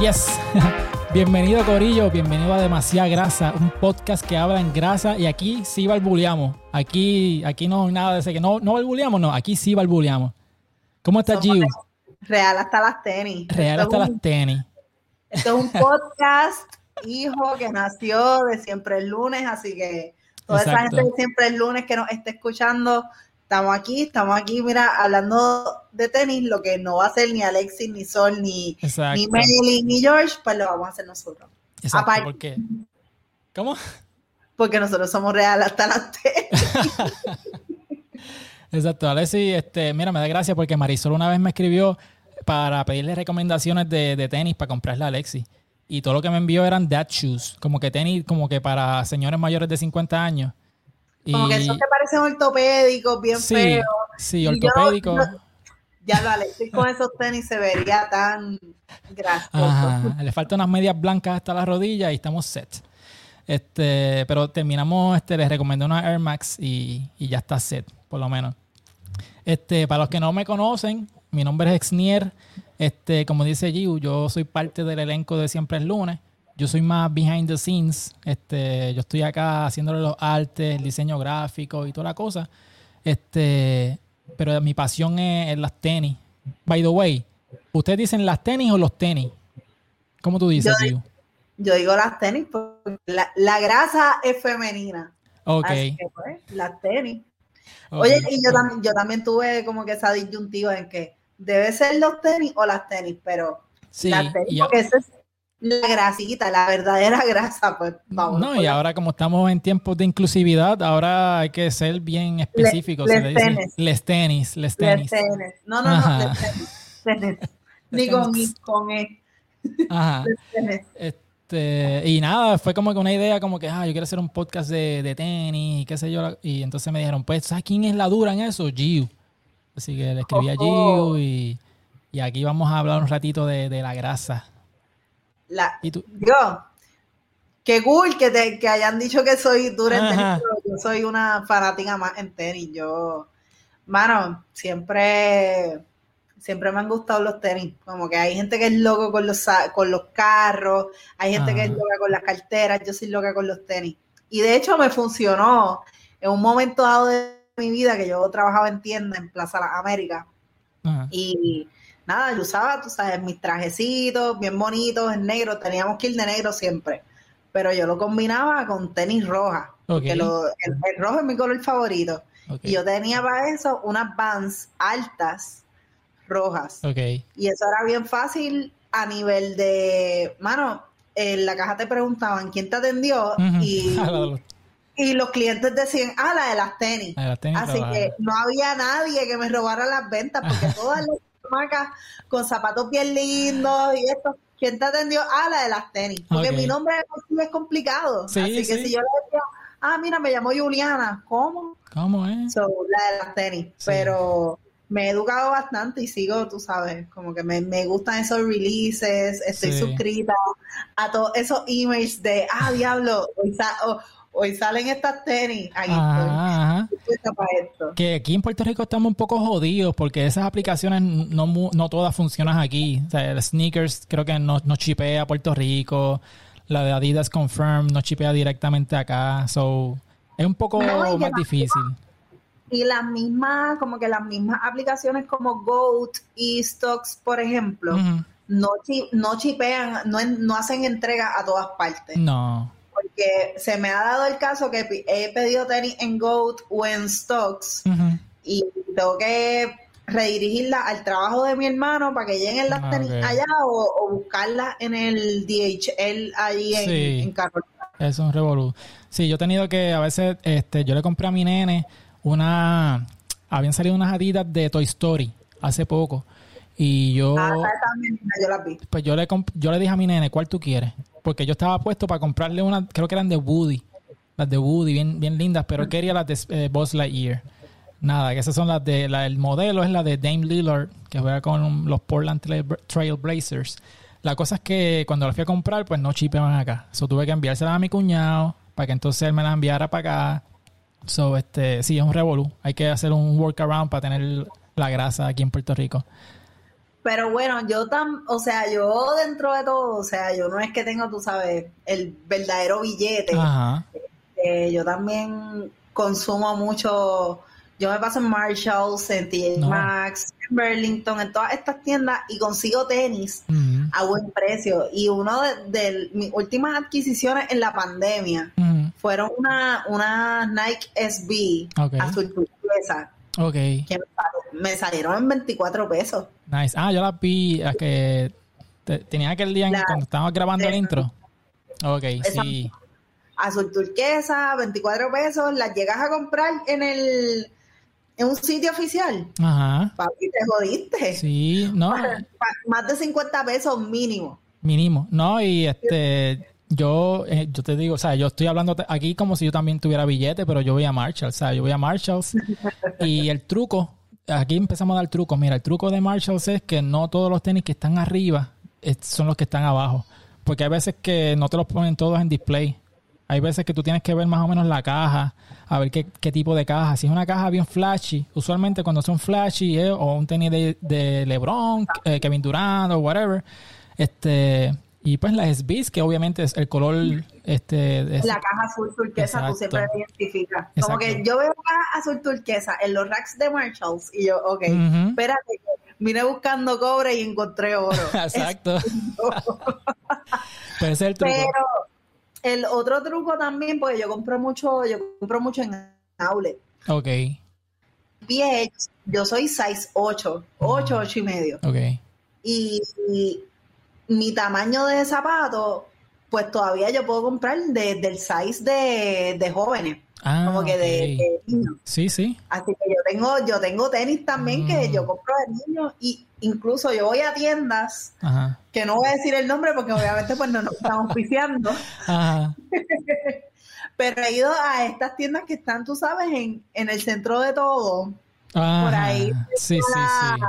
Yes. Bienvenido Corillo, bienvenido a Demasiada Grasa, un podcast que habla en grasa y aquí sí balbuleamos. Aquí, aquí no hay nada de ese que no, no balbuleamos, no, aquí sí balbuleamos. ¿Cómo estás, Giu? Real hasta las tenis. Real hasta las tenis. Esto es un podcast, hijo, que nació de siempre el lunes, así que toda esa gente de siempre el lunes que nos esté escuchando, estamos aquí, estamos aquí, mira, hablando de tenis, lo que no va a hacer ni Alexis, ni Sol, ni, ni ni George, pues lo vamos a hacer nosotros. Exacto, ¿por qué? ¿Cómo? Porque nosotros somos real hasta las tenis. Exacto, Alexis, este, mira, me da gracia porque Marisol una vez me escribió para pedirle recomendaciones de, de tenis para comprarle a Alexis. Y todo lo que me envió eran dad shoes, como que tenis, como que para señores mayores de 50 años. Como que eso te parece ortopédicos, bien sí, feo. Sí, ortopédico. ya lo Alexis con esos tenis se vería tan gracioso. le faltan unas medias blancas hasta la rodilla y estamos set. Este, pero terminamos, este, les recomendé una Air Max y, y, ya está set, por lo menos. Este, para los que no me conocen, mi nombre es Exnier. Este, como dice Giu, yo soy parte del elenco de Siempre es Lunes yo soy más behind the scenes. Este, yo estoy acá haciéndole los artes, el diseño gráfico y toda la cosa. Este, pero mi pasión es, las tenis. By the way, ¿ustedes dicen las tenis o los tenis? ¿Cómo tú dices, yo, yo digo las tenis porque la, grasa es femenina. Ok. Así que, pues, las tenis. Oye, y yo, también, yo también tuve como que esa disyuntiva en que debe ser los tenis o las tenis, pero sí, las tenis, porque ese es la grasita, la verdadera grasa, pues vamos. No, y ahora como estamos en tiempos de inclusividad, ahora hay que ser bien específicos. Les, tenis. les tenis. Les tenis, No, no, no, les tenis. Ni con, E. Ajá. Este, y nada, fue como que una idea como que, ah, yo quiero hacer un podcast de, de tenis y qué sé yo. Y entonces me dijeron, pues, ¿sabes quién es la dura en eso? Giu. Así que le escribí a Giu y, y, aquí vamos a hablar un ratito de, de la grasa. La, Yo, qué cool que, te, que hayan dicho que soy dura en tenis, yo soy una fanática más en tenis. Yo, mano, siempre, siempre me han gustado los tenis. Como que hay gente que es loco con los, con los carros, hay gente que es loca con las carteras, yo soy loca con los tenis. Y de hecho me funcionó en un momento dado de mi vida que yo trabajaba en tienda en Plaza Las Américas. Y nada, yo usaba, tú sabes, mis trajecitos bien bonitos en negro, teníamos que ir de negro siempre, pero yo lo combinaba con tenis roja, porque el, rojo es mi color favorito. Y yo tenía para eso unas Vans altas rojas. Y eso era bien fácil a nivel de, mano, en la caja te preguntaban quién te atendió y, y los clientes decían, ah, la de las tenis. Así que no había nadie que me robara las ventas porque todas las marcas con zapatos bien lindos y esto. ¿Quién te atendió? Ah, la de las tenis. Porque mi nombre es complicado. Así que si yo le decía, ah, mira, me llamo Juliana. ¿Cómo? ¿Cómo es? la de las tenis. Pero me he educado bastante y sigo, tú sabes, como que me, me gustan esos releases, estoy suscrita a todos esos emails de, ah, diablo, hoy salen estas tenis. Ahí Que aquí en Puerto Rico estamos un poco jodidos porque esas aplicaciones no, no todas funcionan aquí. O sea, el sneakers creo que no, no chipea a Puerto Rico. La de Adidas Confirm no chipea directamente acá. So, es un poco más difícil. y las mismas, como que las mismas aplicaciones como Goat y Stocks, por ejemplo, no, no chipean, no, no hacen entrega a todas partes. No porque se me ha dado el caso que he pedido tenis en Goat o en Stocks y tengo que redirigirla al trabajo de mi hermano para que lleguen las ah, tenis allá o, buscarlas en el DHL ahí en, sí. Carolina. Es un revolú. Sí, yo he tenido que, a veces, este, yo le compré a mi nene una, habían salido unas adidas de Toy Story hace poco. Y yo, ah, también, yo las vi. Pues yo le, yo le dije a mi nene, ¿cuál tú quieres? porque yo estaba puesto para comprarle una, creo que eran de Woody, las de Woody, bien, bien lindas, pero quería las de eh, Buzz Lightyear. Nada, que esas son las de, la, el modelo es la de Dame Lillard, que juega con los Portland Trail Blazers. La cosa es que cuando la fui a comprar, pues no chipeaban acá. So tuve que enviársela a mi cuñado para que entonces él me la enviara para acá. So, este, sí, es un revolú. Hay que hacer un workaround para tener la grasa aquí en Puerto Rico. Pero bueno, yo tan, o sea, yo dentro de todo, o sea, yo no es que tengo, tú sabes, el verdadero billete. Ajá. Eh, yo también consumo mucho, yo me paso en Marshalls, en TJ Maxx, en Burlington, en todas estas tiendas y consigo tenis a buen precio. Y uno de, mis últimas adquisiciones en la pandemia fueron una, una Nike SB azul turquesa. Ok. Que me, salieron en 24 pesos. Nice. Ah, yo la vi a que tenía aquel día cuando estábamos grabando el intro. Ok, sí. Azul turquesa, 24 pesos. Las llegas a comprar en el en un sitio oficial. Ajá. Papi, te jodiste. Sí, no. Más de 50 pesos mínimo. Mínimo. No, y este yo, eh, yo te digo, o sea, yo estoy hablando aquí como si yo también tuviera billete, pero yo voy a Marshalls, o sea, yo voy a Marshalls y el truco, aquí empezamos a dar trucos. Mira, el truco de Marshalls es que no todos los tenis que están arriba son los que están abajo, porque hay veces que no te los ponen todos en display. Hay veces que tú tienes que ver más o menos la caja, a ver qué, tipo de caja. Si es una caja bien flashy, usualmente cuando son flashy eh, o un tenis de, LeBron, eh, Kevin Durant o whatever, este y pues las SBs, que obviamente es el color... este La caja azul turquesa, tú siempre la identificas. Como que yo veo caja azul turquesa en los racks de Marshalls y yo, ok, espérate, vine buscando cobre y encontré oro. Exacto. Pero ese es el truco. Pero el otro truco también, porque yo compro mucho, yo compro mucho en outlet. Ok. Pie, yo soy size 8, 8, 8 y medio. Ok. y mi tamaño de zapato, pues todavía yo puedo comprar desde el size de, jóvenes. Ah, como que de, niños. Sí, sí. Así que yo tengo, yo tengo tenis también que yo mm. compro de niños y incluso yo voy a tiendas que no voy a decir el nombre porque obviamente pues no nos estamos oficiando. Pero he ido a estas tiendas que están, tú sabes, en, en el centro de todo. Por ahí. Sí, sí, sí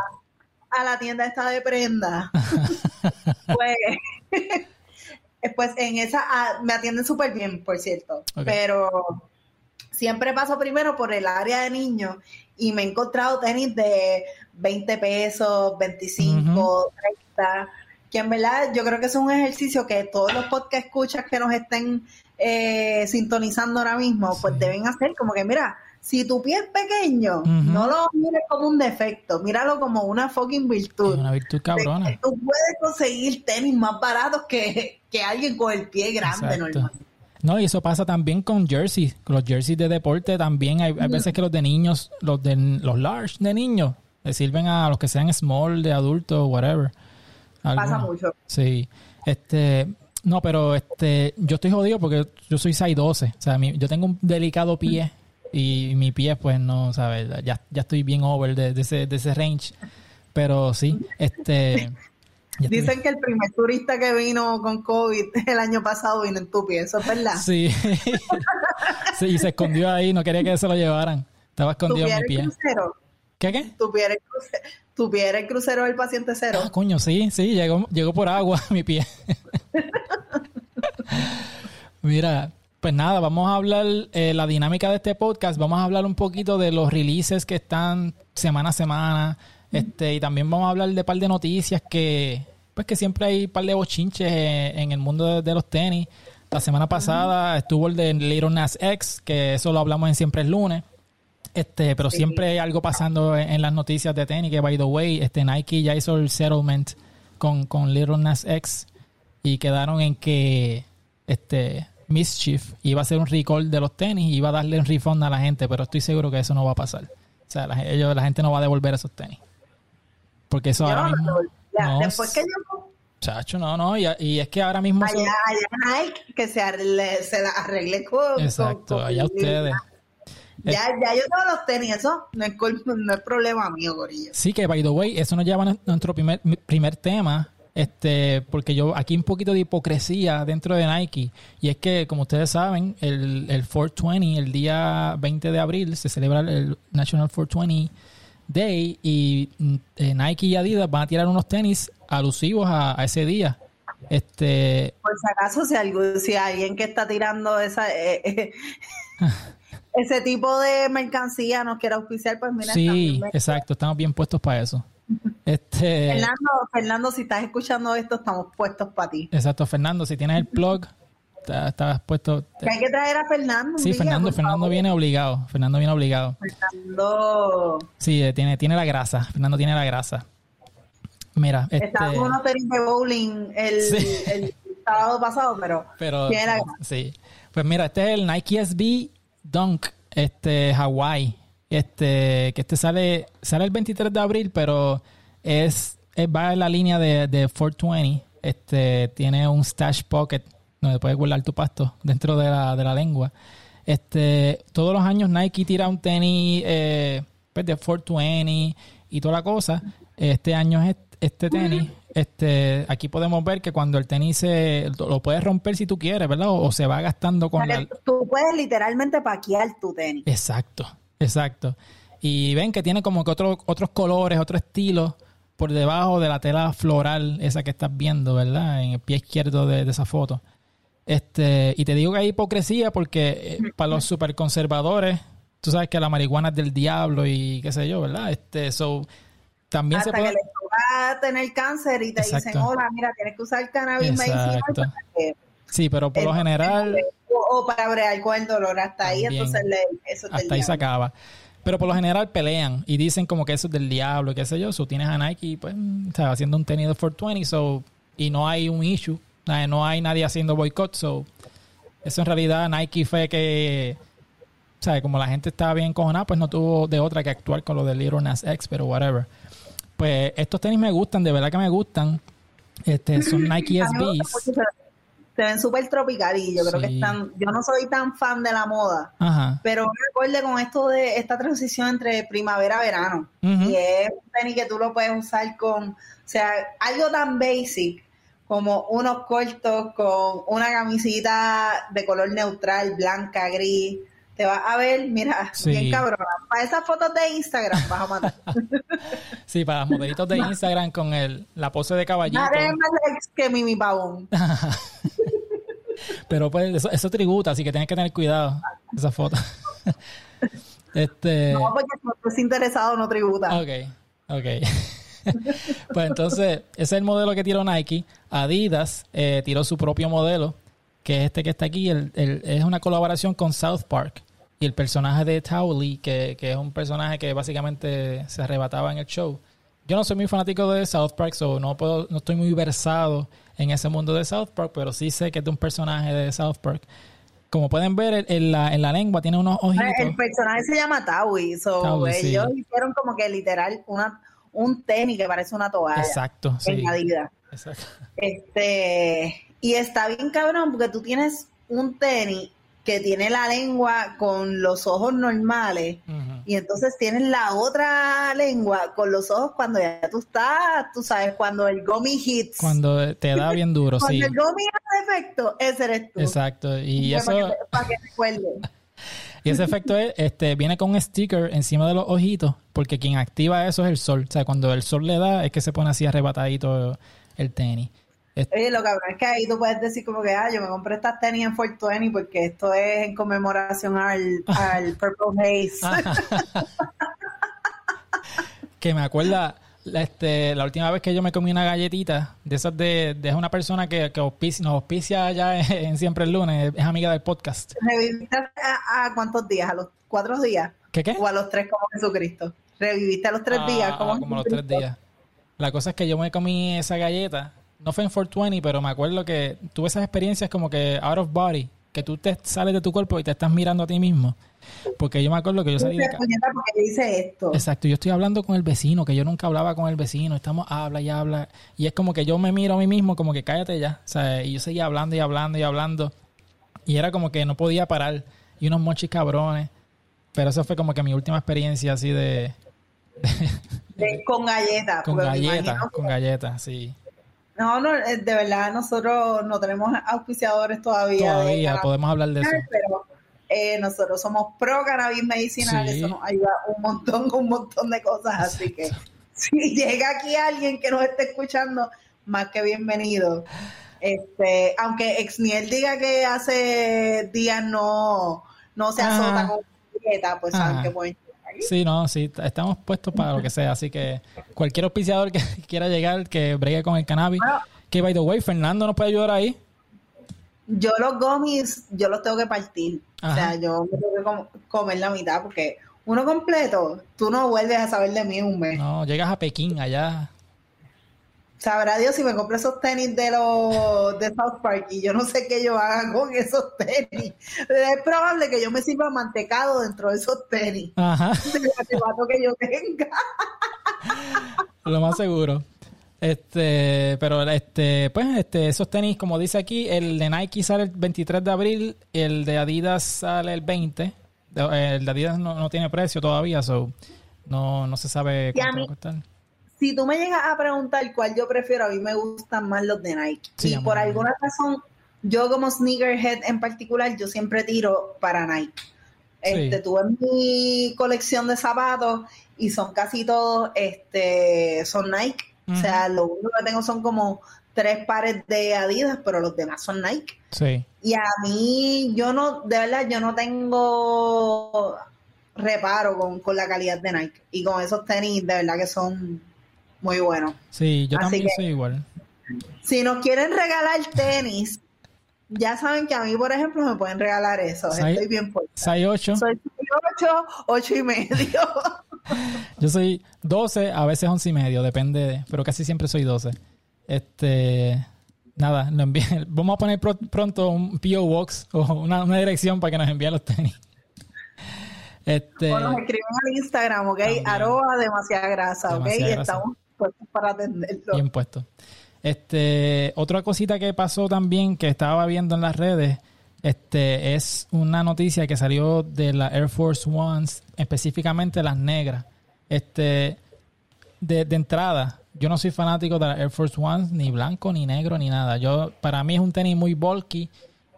a la tienda esta de prenda, pues, pues en esa ah, me atienden súper bien, por cierto. Pero siempre paso primero por el área de niños y me he encontrado tenis de 20 pesos, 25, 30, que en verdad yo creo que es un ejercicio que todos los podcast escuchas que nos estén eh, sintonizando ahora mismo, pues deben hacer como que, mira, si tu pie es pequeño, no lo mires como un defecto, míralo como una fucking virtud. una virtud cabrona. Tú puedes conseguir tenis más baratos que, alguien con el pie grande normal. No, y eso pasa también con jerseys, los jerseys de deporte también. Hay, veces que los de niños, los de los large de niños, le sirven a los que sean small, de adultos, whatever. Pasa mucho. Sí. Este, no, pero este, yo estoy jodido porque yo soy 6'12. O sea, yo tengo un delicado pie y mi pie pues no, ¿sabes? Ya, ya estoy bien over de, ese, de ese range. Pero sí, este... Dicen que el primer turista que vino con COVID el año pasado vino en tu pie, ¿eso es verdad? Sí. sí, y se escondió ahí, no quería que se lo llevaran. Estaba escondido en mi pie. Crucero? ¿Qué qué? ¿Tu pie, el crucero, ¿Tu pie el crucero del paciente cero? Ah, coño, sí, sí, llegó, llegó por agua mi pie. Mira, pues nada, vamos a hablar eh, la dinámica de este podcast. Vamos a hablar un poquito de los releases que están semana a semana. Este, y también vamos a hablar de un par de noticias que, pues que siempre hay un par de bochinches en, el mundo de, los tenis. La semana pasada estuvo el de Little Nas X, que eso lo hablamos en Siempre el lunes. Este, pero siempre hay algo pasando en, las noticias de tenis, que by the way, este Nike ya hizo el settlement con, con Little Nas X y quedaron en que este Mischief iba a hacer un recall de los tenis y iba a darle un refund a la gente, pero estoy seguro que eso no va a pasar. O sea, la, ellos, la gente no va a devolver esos tenis. Porque eso ahora mismo. después que yo. Chacho, no, no. Y, y, es que ahora mismo. Allá, allá Nike, que se arregle, se arregle con. Exacto, allá ustedes. Ya, ya yo tengo los tenis, eso no es, no es problema mío, Gorilla. Sí, que by the way, eso nos lleva a nuestro primer, primer tema, este, porque yo aquí un poquito de hipocresía dentro de Nike. Y es que, como ustedes saben, el, el 420, el día 20 de abril, se celebra el National 420 Day. Y eh, Nike y Adidas van a tirar unos tenis alusivos a, ese día. Este. Por si acaso, si alguien que está tirando esa. Eh, eh, ese tipo de mercancía nos quiere auspiciar, pues mira. Sí, exacto, estamos bien puestos para eso. Este, Fernando, Fernando, si estás escuchando esto, estamos puestos para ti. Exacto, Fernando, si tienes el plug, estás puesto. Que hay que traer a Fernando. Sí, Fernando, Fernando viene obligado. Fernando viene obligado. Fernando. Sí, eh, tiene, tiene la grasa. Fernando tiene la grasa. Mira, Estaba este... uno de bowling el, sábado pasado, pero, pero tiene la grasa. Sí. Pues mira, este es el Nike SB Dunk, este Hawaii. Este, que este sale, sale el 23 de abril, pero es, va en la línea de, de 420. Este, tiene un stash pocket donde puedes guardar tu pasto dentro de la, de la lengua. Este, todos los años Nike tira un tenis eh, pues de 420 y toda la cosa. Este año es este tenis. Este, aquí podemos ver que cuando el tenis se, lo puedes romper si tú quieres, ¿verdad? O, se va gastando con la... Tú puedes literalmente paquear tu tenis. Exacto, exacto. Y ven que tiene como que otro, otros colores, otro estilo por debajo de la tela floral, esa que estás viendo, ¿verdad? En el pie izquierdo de esa foto. Este, y te digo que hay hipocresía porque eh, para los super conservadores, tú sabes que la marihuana es del diablo y qué sé yo, ¿verdad? Este, so, también Hasta se puede... que le toca tener cáncer y te dicen, hola, mira, tienes que usar cannabis medicinal Sí, pero por lo general... O, para bregar con el dolor, hasta ahí entonces le, eso es Hasta ahí se acaba. Pero por lo general pelean y dicen como que eso es del diablo, qué sé yo. So, tienes a Nike, pues, está haciendo un tenis de 420, so, y no hay un issue no hay nadie haciendo boicot, so eso en realidad Nike fue que, ¿sabes? Como la gente estaba bien cojonada, pues no tuvo de otra que actuar con lo de Little Nas X, pero whatever. Pues estos tenis me gustan, de verdad que me gustan. Este, son Nike SBs. Se ven súper tropical y yo creo que están, yo no soy tan fan de la moda, pero me recuerde con esto de esta transición entre primavera-verano. Y es un tenis que tú lo puedes usar con, o sea, algo tan basic como unos cortos con una camisita de color neutral, blanca, gris. Te vas a ver, mira, bien cabrona. Para esas fotos de Instagram vas a matar. sí, para los modelitos de Instagram con el, la pose de caballito. Nada más que Mimi Pavón. Pero pues eso, eso, tributa, así que tienes que tener cuidado esa foto. este... No, porque si estás interesado no tributa. Ok, ok. pues entonces, ese es el modelo que tiró Nike. Adidas eh, tiró su propio modelo, que es este que está aquí. El, es una colaboración con South Park. Y el personaje de Towley, que, que es un personaje que básicamente se arrebataba en el show. Yo no soy muy fanático de South Park, so no, puedo, no estoy muy versado en ese mundo de South Park, pero sí sé que es de un personaje de South Park como pueden ver, en la, en la lengua tiene unos ojitos. El personaje se llama Taui, so ellos hicieron como que literal una, un tenis que parece una toalla. Exacto. En la vida. Exacto. Este, y está bien cabrón porque tú tienes un tenis que tiene la lengua con los ojos normales y entonces tienes la otra lengua con los ojos cuando ya tú estás, tú sabes, cuando el gummy hits. Cuando te da bien duro, cuando sí. el gummy hace efecto, ese eres tú. Exacto. Y, eso... Para que, para que Y ese efecto es, este, viene con un sticker encima de los ojitos, porque quien activa eso es el sol. O sea, cuando el sol le da, es que se pone así arrebatadito el tenis. Oye, lo cabrón es que ahí tú puedes decir como que, ah, yo me compré estas tenis en 420 porque esto es en conmemoración al, al Purple Haze. que me acuerda, este, la última vez que yo me comí una galletita de esas de, de una persona que, que nos auspicia allá en, Siempre el Lunes, es amiga del podcast. ¿Reviviste a, cuántos días? ¿A los cuatro días? ¿Qué qué? ¿O a los tres como Jesucristo? ¿Reviviste a los tres días? Como, como los tres días. La cosa es que yo me comí esa galleta, no fue en 420, pero me acuerdo que tuve esas experiencias como que out of body, que tú te sales de tu cuerpo y te estás mirando a ti mismo. Porque yo me acuerdo que yo salí de casa. porque dice esto. Exacto, yo estoy hablando con el vecino, que yo nunca hablaba con el vecino, estamos habla y habla, y es como que yo me miro a mí mismo como que cállate ya, o sea, y yo seguía hablando y hablando y hablando, y era como que no podía parar, y unos mochis cabrones, pero eso fue como que mi última experiencia así de... con galletas. Con galletas, con galletas, sí. No, no, eh, de verdad, nosotros no tenemos auspiciadores todavía. Todavía, podemos hablar de eso. Pero eh, nosotros somos pro cannabis medicinal, eso nos ayuda un montón, un montón de cosas. Así que si llega aquí alguien que nos esté escuchando, más que bienvenido. Este, aunque Exniel diga que hace días no, no se azota con dieta, pues saben que pueden Sí, no, sí, estamos puestos para lo que sea. Así que cualquier auspiciador que quiera llegar, que bregue con el cannabis. que, by the way, Fernando nos puede ayudar ahí. Yo los gomis, yo los tengo que partir. O sea, yo tengo que comer la mitad porque uno completo, tú no vuelves a saber de mí un mes. No, llegas a Pekín allá. Sabrá Dios si me compro esos tenis de los de South Park y yo no sé qué yo haga con esos tenis. Es probable que yo me sirva mantecado dentro de esos tenis. Ajá. que yo tenga. Lo más seguro. Este, pero este, pues, este, esos tenis, como dice aquí, el de Nike sale el 23 de abril, el de Adidas sale el 20. El de Adidas no, tiene precio todavía, so no, no se sabe cuánto va a costar si tú me llegas a preguntar cuál yo prefiero, a mí me gustan más los de Nike. y por alguna razón, yo como sneakerhead en particular, yo siempre tiro para Nike. Este, tuve mi colección de zapatos y son casi todos, este, son Nike. O sea, lo único que tengo son como tres pares de Adidas, pero los demás son Nike. Sí. Y a mí, yo no, de verdad, yo no tengo reparo con, con la calidad de Nike. Y con esos tenis, de verdad que son muy bueno. Sí, yo también soy igual. Si nos quieren regalar tenis, ya saben que a mí, por ejemplo, me pueden regalar eso. Estoy bien puesta. Soy 8. Soy 8, 8 y medio. yo soy 12, a veces 11 y medio, depende, pero casi siempre soy 12. Este, nada, lo envíe, vamos a poner pronto un PO Box o una, dirección para que nos envíen los tenis. Este, o nos escriben al Instagram, ¿ok? Arroba demasiada grasa, ¿ok? Y estamos para atenderlo. Bien puesto. Este, otra cosita que pasó también que estaba viendo en las redes, este, es una noticia que salió de la Air Force Ones, específicamente las negras. Este, de, entrada, yo no soy fanático de la Air Force Ones, ni blanco, ni negro, ni nada. Yo, para mí es un tenis muy bulky,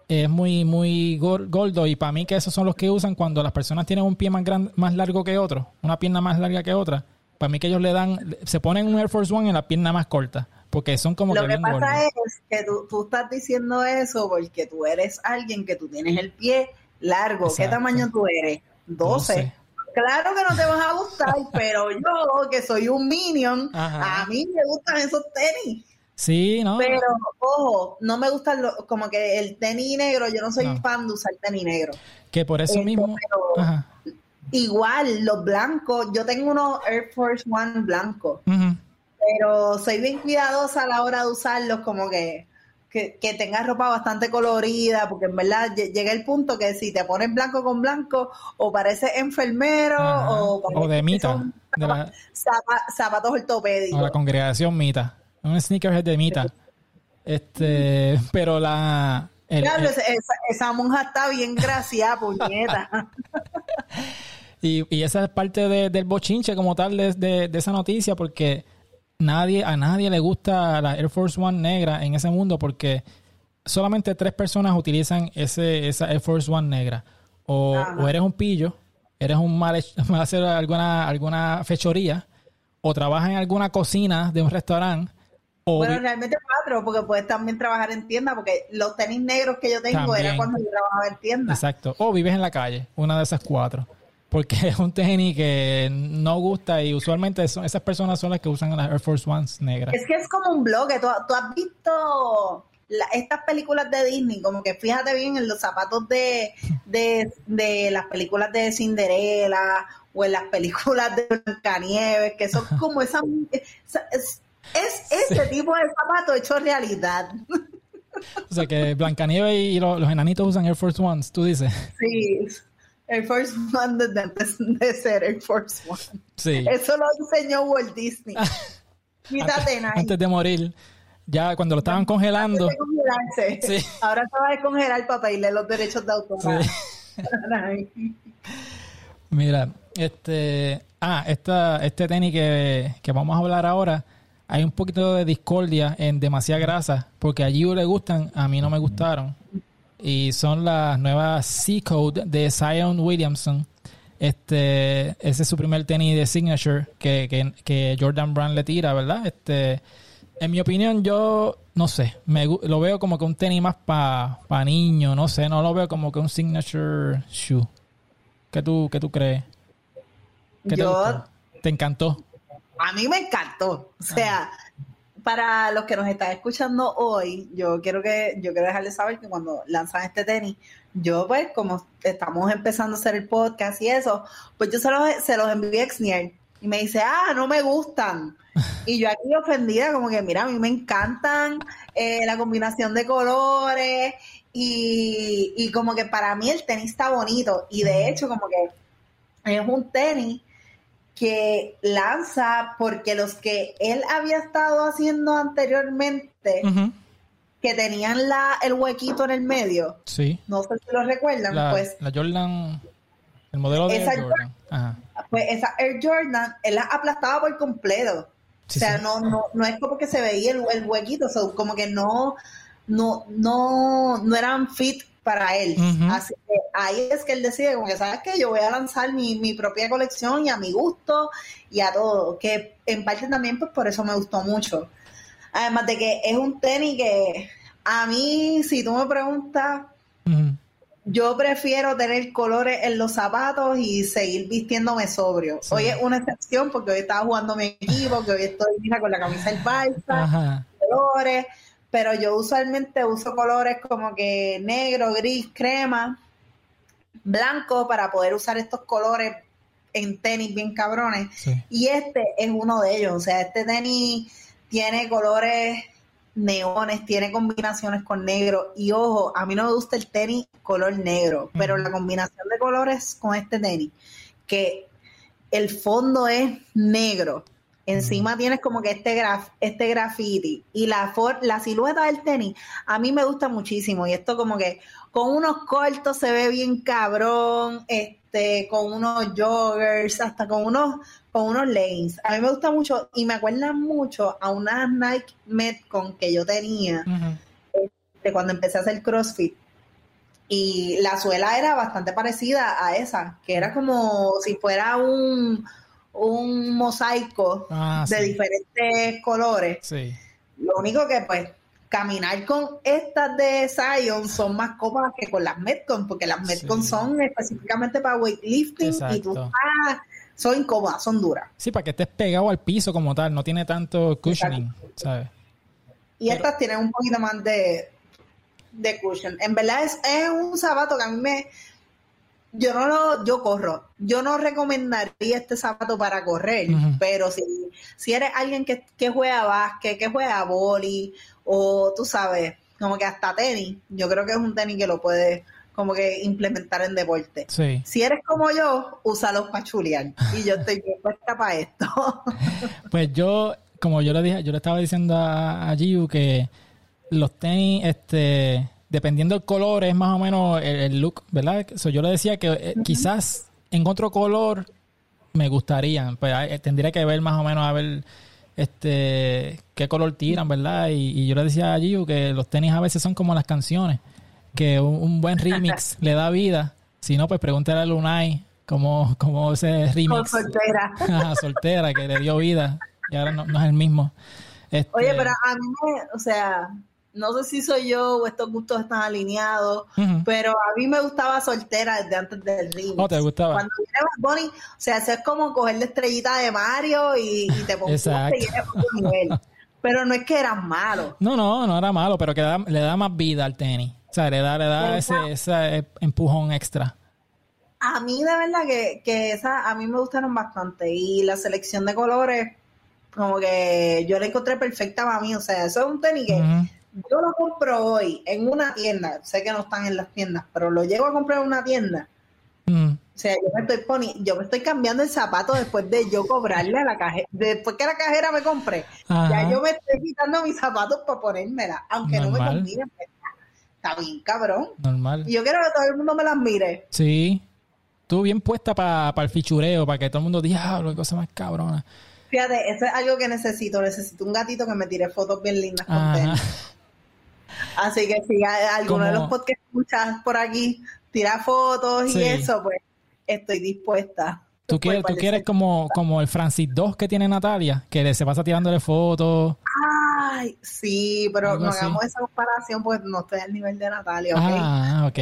es muy, muy gordo, y para mí que esos son los que usan cuando las personas tienen un pie más grande, más largo que otro, una pierna más larga que otra para mí que ellos le dan, se ponen un Air Force One en la pierna más corta, porque son como Lo que, que pasa es que tú, estás diciendo eso porque tú eres alguien que tú tienes el pie largo. ¿Qué tamaño tú eres? 12. Claro que no te vas a gustar, pero yo, que soy un minion, a mí me gustan esos tenis. Sí, ¿no? Pero, ojo, no me gustan como que el tenis negro, yo no soy fan de usar tenis negro. Que por eso mismo... Igual, los blancos, yo tengo unos Air Force One blancos, pero soy bien cuidadosa a la hora de usarlos, como que, que, tenga ropa bastante colorida, porque en verdad llega el punto que si te pones blanco con blanco, o pareces enfermero, o, de mita. zapatos ortopédicos. O la congregación mita. Un sneakerhead de mita. Este, pero la... esa, monja está bien graciada, puñeta. Y, y esa es parte del bochinche como tal de, esa noticia, porque nadie, a nadie le gusta la Air Force One negra en ese mundo, porque solamente tres personas utilizan ese, esa Air Force One negra. O, eres un pillo, eres un mal, mal hacer alguna, alguna fechoría, o trabajas en alguna cocina de un restaurante. O bueno, realmente cuatro, porque puedes también trabajar en tienda, porque los tenis negros que yo tengo era cuando yo trabajaba en tienda. Exacto. O vives en la calle, una de esas cuatro porque es un tenis que no gusta y usualmente son, esas personas son las que usan las Air Force Ones negras. Es que es como un bloque. Tú, tú has visto estas películas de Disney, como que fíjate bien en los zapatos de, de, las películas de Cinderella o en las películas de Blancanieves, que son como esa... Es, ese tipo de zapato hecho realidad. O sea que Blancanieves y los, los enanitos usan Air Force Ones, tú dices. Sí. Air Force One antes de ser Air Force One. Sí. Eso lo diseñó Walt Disney. antes, antes de morir. Ya cuando lo estaban congelando. Sí. Ahora se va a descongelar para pedirle los derechos de autor. Mira, este. Ah, esta, este tenis que, que vamos a hablar ahora. Hay un poquito de discordia en demasiada grasa. Porque a Gio le gustan, a mí no me gustaron y son las nuevas C-Code de Zion Williamson. Este, ese es su primer tenis de signature que, que, Jordan Brand le tira, ¿verdad? Este, en mi opinión, yo no sé, me, lo veo como que un tenis más para pa niño, no sé, no lo veo como que un signature shoe. ¿Qué tú, qué tú crees? yo, te, encantó? A mí me encantó. O sea, para los que nos están escuchando hoy, yo quiero que yo quiero dejarles saber que cuando lanzan este tenis, yo pues como estamos empezando a hacer el podcast y eso, pues yo se los, se los envié a Exnier y me dice, ah, no me gustan. Y yo aquí ofendida, como que, mira, a mí me encantan eh, la combinación de colores y, y como que para mí el tenis está bonito. Y de hecho, como que es un tenis que lanza porque los que él había estado haciendo anteriormente, que tenían la, el huequito en el medio, sí. no sé si lo recuerdan, pues... La Jordan, el modelo de Jordan. Pues esa Air Jordan, él la aplastaba por completo. o sea, no, no, no es como que se veía el, el huequito, como que no, no, no, no eran fit para él. Así que ahí es que él decide, como que, ¿sabes qué? Yo voy a lanzar mi, mi, propia colección y a mi gusto y a todo. Que en parte también, pues por eso me gustó mucho. Además de que es un tenis que a mí, si tú me preguntas, yo prefiero tener colores en los zapatos y seguir vistiéndome sobrio. Hoy es una excepción porque hoy estaba jugando mi equipo, que hoy estoy con la camisa del Barça, colores pero yo usualmente uso colores como que negro, gris, crema, blanco para poder usar estos colores en tenis bien cabrones. Y este es uno de ellos. O sea, este tenis tiene colores neones, tiene combinaciones con negro. Y ojo, a mí no me gusta el tenis color negro, pero la combinación de colores con este tenis, que el fondo es negro Encima tienes como que este graf, este graffiti y la la silueta del tenis a mí me gusta muchísimo y esto como que con unos cortos se ve bien cabrón, este con unos joggers, hasta con unos con unos leggings. A mí me gusta mucho y me acuerda mucho a unas Nike Metcon que yo tenía este, cuando empecé a hacer CrossFit. Y la suela era bastante parecida a esa, que era como si fuera un un mosaico ah, de diferentes colores. Sí. Lo único que pues caminar con estas de Zion son más cómodas que con las Metcon, porque las Metcon son específicamente para weightlifting y tú son incómodas, son duras. Sí, para que estés pegado al piso como tal, no tiene tanto cushioning, ¿sabes? Y estas tienen un poquito más de, de cushion. En verdad es, es un zapato que a mí me, yo no lo, yo corro. Yo no recomendaría este zapato para correr, pero si, si eres alguien que, que juega básquet, que juega boli, o tú sabes, como que hasta tenis, yo creo que es un tenis que lo puedes como que implementar en deporte. Si eres como yo, úsalos para chulear. Y yo estoy dispuesta para esto. pues yo, como yo le dije, yo le estaba diciendo a, a Giu que los tenis, este dependiendo del color, es más o menos el, look, ¿verdad? yo le decía que eh, quizás en otro color me gustaría, pues eh, tendría que ver más o menos a ver este qué color tiran, ¿verdad? Y, yo le decía a Giu que los tenis a veces son como las canciones, que un, buen remix le da vida. Si no, pues pregúntale a Lunay cómo, cómo ese remix. soltera. soltera, que le dio vida y ahora no, es el mismo. Oye, este pero a mí me, o sea, no sé si soy yo o estos gustos están alineados, pero a mí me gustaba soltera desde antes del ring. ¿Oh, te gustaba? Cuando viene Bonnie, o sea, eso es como coger la estrellita de Mario y, te pones y nivel. Pero no es que eras malo. No, no, no era malo, pero que le da más vida al tenis. O sea, le da, le da ese, ese empujón extra. A mí de verdad que, que esa, a mí me gustaron bastante. Y la selección de colores, como que yo la encontré perfecta para mí. O sea, eso es un tenis que yo lo compro hoy en una tienda, sé que no están en las tiendas, pero lo llego a comprar en una tienda. Mm. O sea, yo me estoy poniendo, yo me estoy cambiando el zapato después de yo cobrarle a la cajera, después que la cajera me compre, ya yo me estoy quitando mis zapatos para ponérmela, aunque no me combinen. Pues, está bien, cabrón. Normal. Y yo quiero que todo el mundo me las mire. Sí. Tú bien puesta para el fichureo, para que todo el mundo diga, qué cosa más cabrona. Fíjate, eso es algo que necesito. Necesito un gatito que me tire fotos bien lindas con Así que si alguno de los podcasts escuchas por aquí tira fotos y eso, pues estoy dispuesta. ¿Tú quieres, tú quieres como, como el Francis 2 que tiene Natalia, que se pasa tirándole fotos. Ay, sí, pero no hagamos esa comparación porque no estoy al nivel de Natalia, ¿ok? Ah, ok.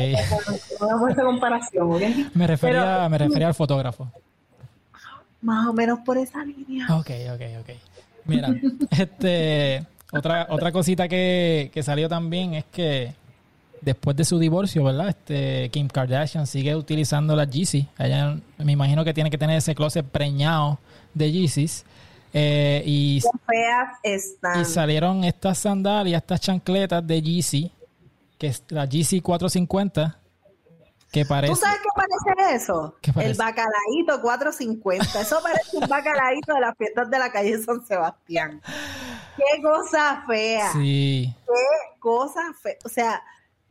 No hagamos esa comparación, ¿ok? Me refería, me refería al fotógrafo. más o menos por esa línea. Ok, ok, ok. Mira, este, otra, otra cosita que, que salió también es que después de su divorcio, ¿verdad? Este, Kim Kardashian sigue utilizando las Yeezy. Ella me imagino que tiene que tener ese closet preñado de Yeezys. Eh, y, feas están. y salieron estas sandalias, estas chancletas de Yeezy, que es la Yeezy 450, que parece... ¿Tú sabes qué parece eso? El bacalaíto 450. Eso parece un bacalaíto de las fiestas de la calle San Sebastián. Qué cosa fea. Sí. Qué cosa fea. O sea,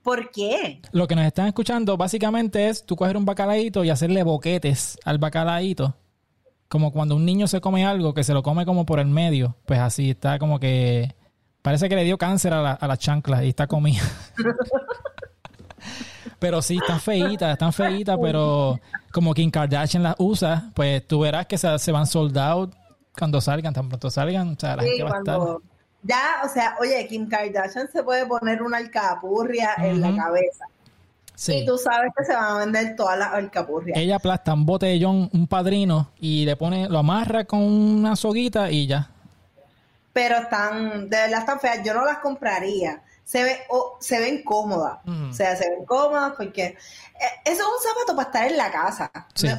¿por qué? Lo que nos están escuchando básicamente es tú coger un bacalaíto y hacerle boquetes al bacalaíto como cuando un niño se come algo que se lo come como por el medio, pues así está como que parece que le dio cáncer a la, a chancla y está comida. pero sí, están feitas, están feitas, pero como Kim Kardashian las usa, pues tú verás que se, van soldados cuando salgan, tan pronto salgan, o sea, la gente va a estar... Ya, o sea, oye, Kim Kardashian se puede poner una alcapurria en la cabeza y tú sabes que se van a vender todas las alcapurrias. Ella aplasta un botellón, un padrino, y le pone, lo amarra con una soguita y ya. Pero están, de verdad están feas. Yo no las compraría. Se, ve, se ven cómodas. O sea, se ven cómodas porque eh, eso es un zapato para estar en la casa.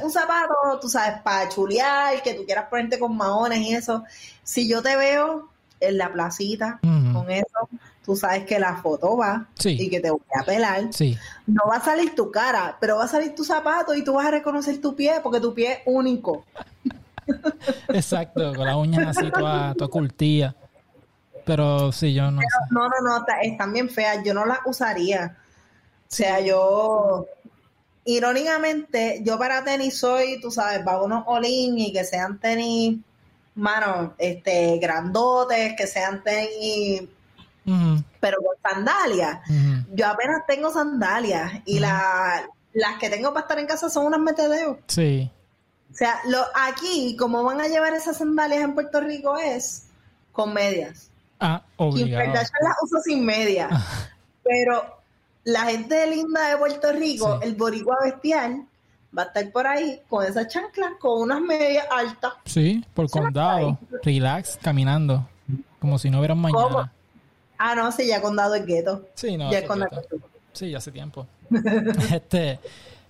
un zapato, tú sabes, para chulear, que tú quieras ponerte con maones y eso. Si yo te veo en la placita con eso, tú sabes que la foto va y que te voy a pelar. No va a salir tu cara, pero va a salir tu zapato y tú vas a reconocer tu pie porque tu pie es único. Exacto, con las uñas así toda, toda Pero sí, yo no No, no, no, están bien feas. Yo no las usaría. O sea, yo... Irónicamente, yo para tenis soy, tú sabes, para unos olín y que sean tenis, mano, este, grandotes, que sean tenis pero con sandalias. Yo apenas tengo sandalias y las que tengo para estar en casa son unas metedeos. Sí. O sea, lo, aquí, como van a llevar esas sandalias en Puerto Rico, es con medias. Ah, obligado. Y las uso sin medias. Ah. Pero la gente linda de Puerto Rico, el boricua bestial, va a estar por ahí con esas chanclas, con unas medias altas. Sí, por condado, relax, caminando, como si no hubieran mañana. Ah, no, sí, ya Condado es gueto. Sí, no. Ya Sí, hace tiempo. este,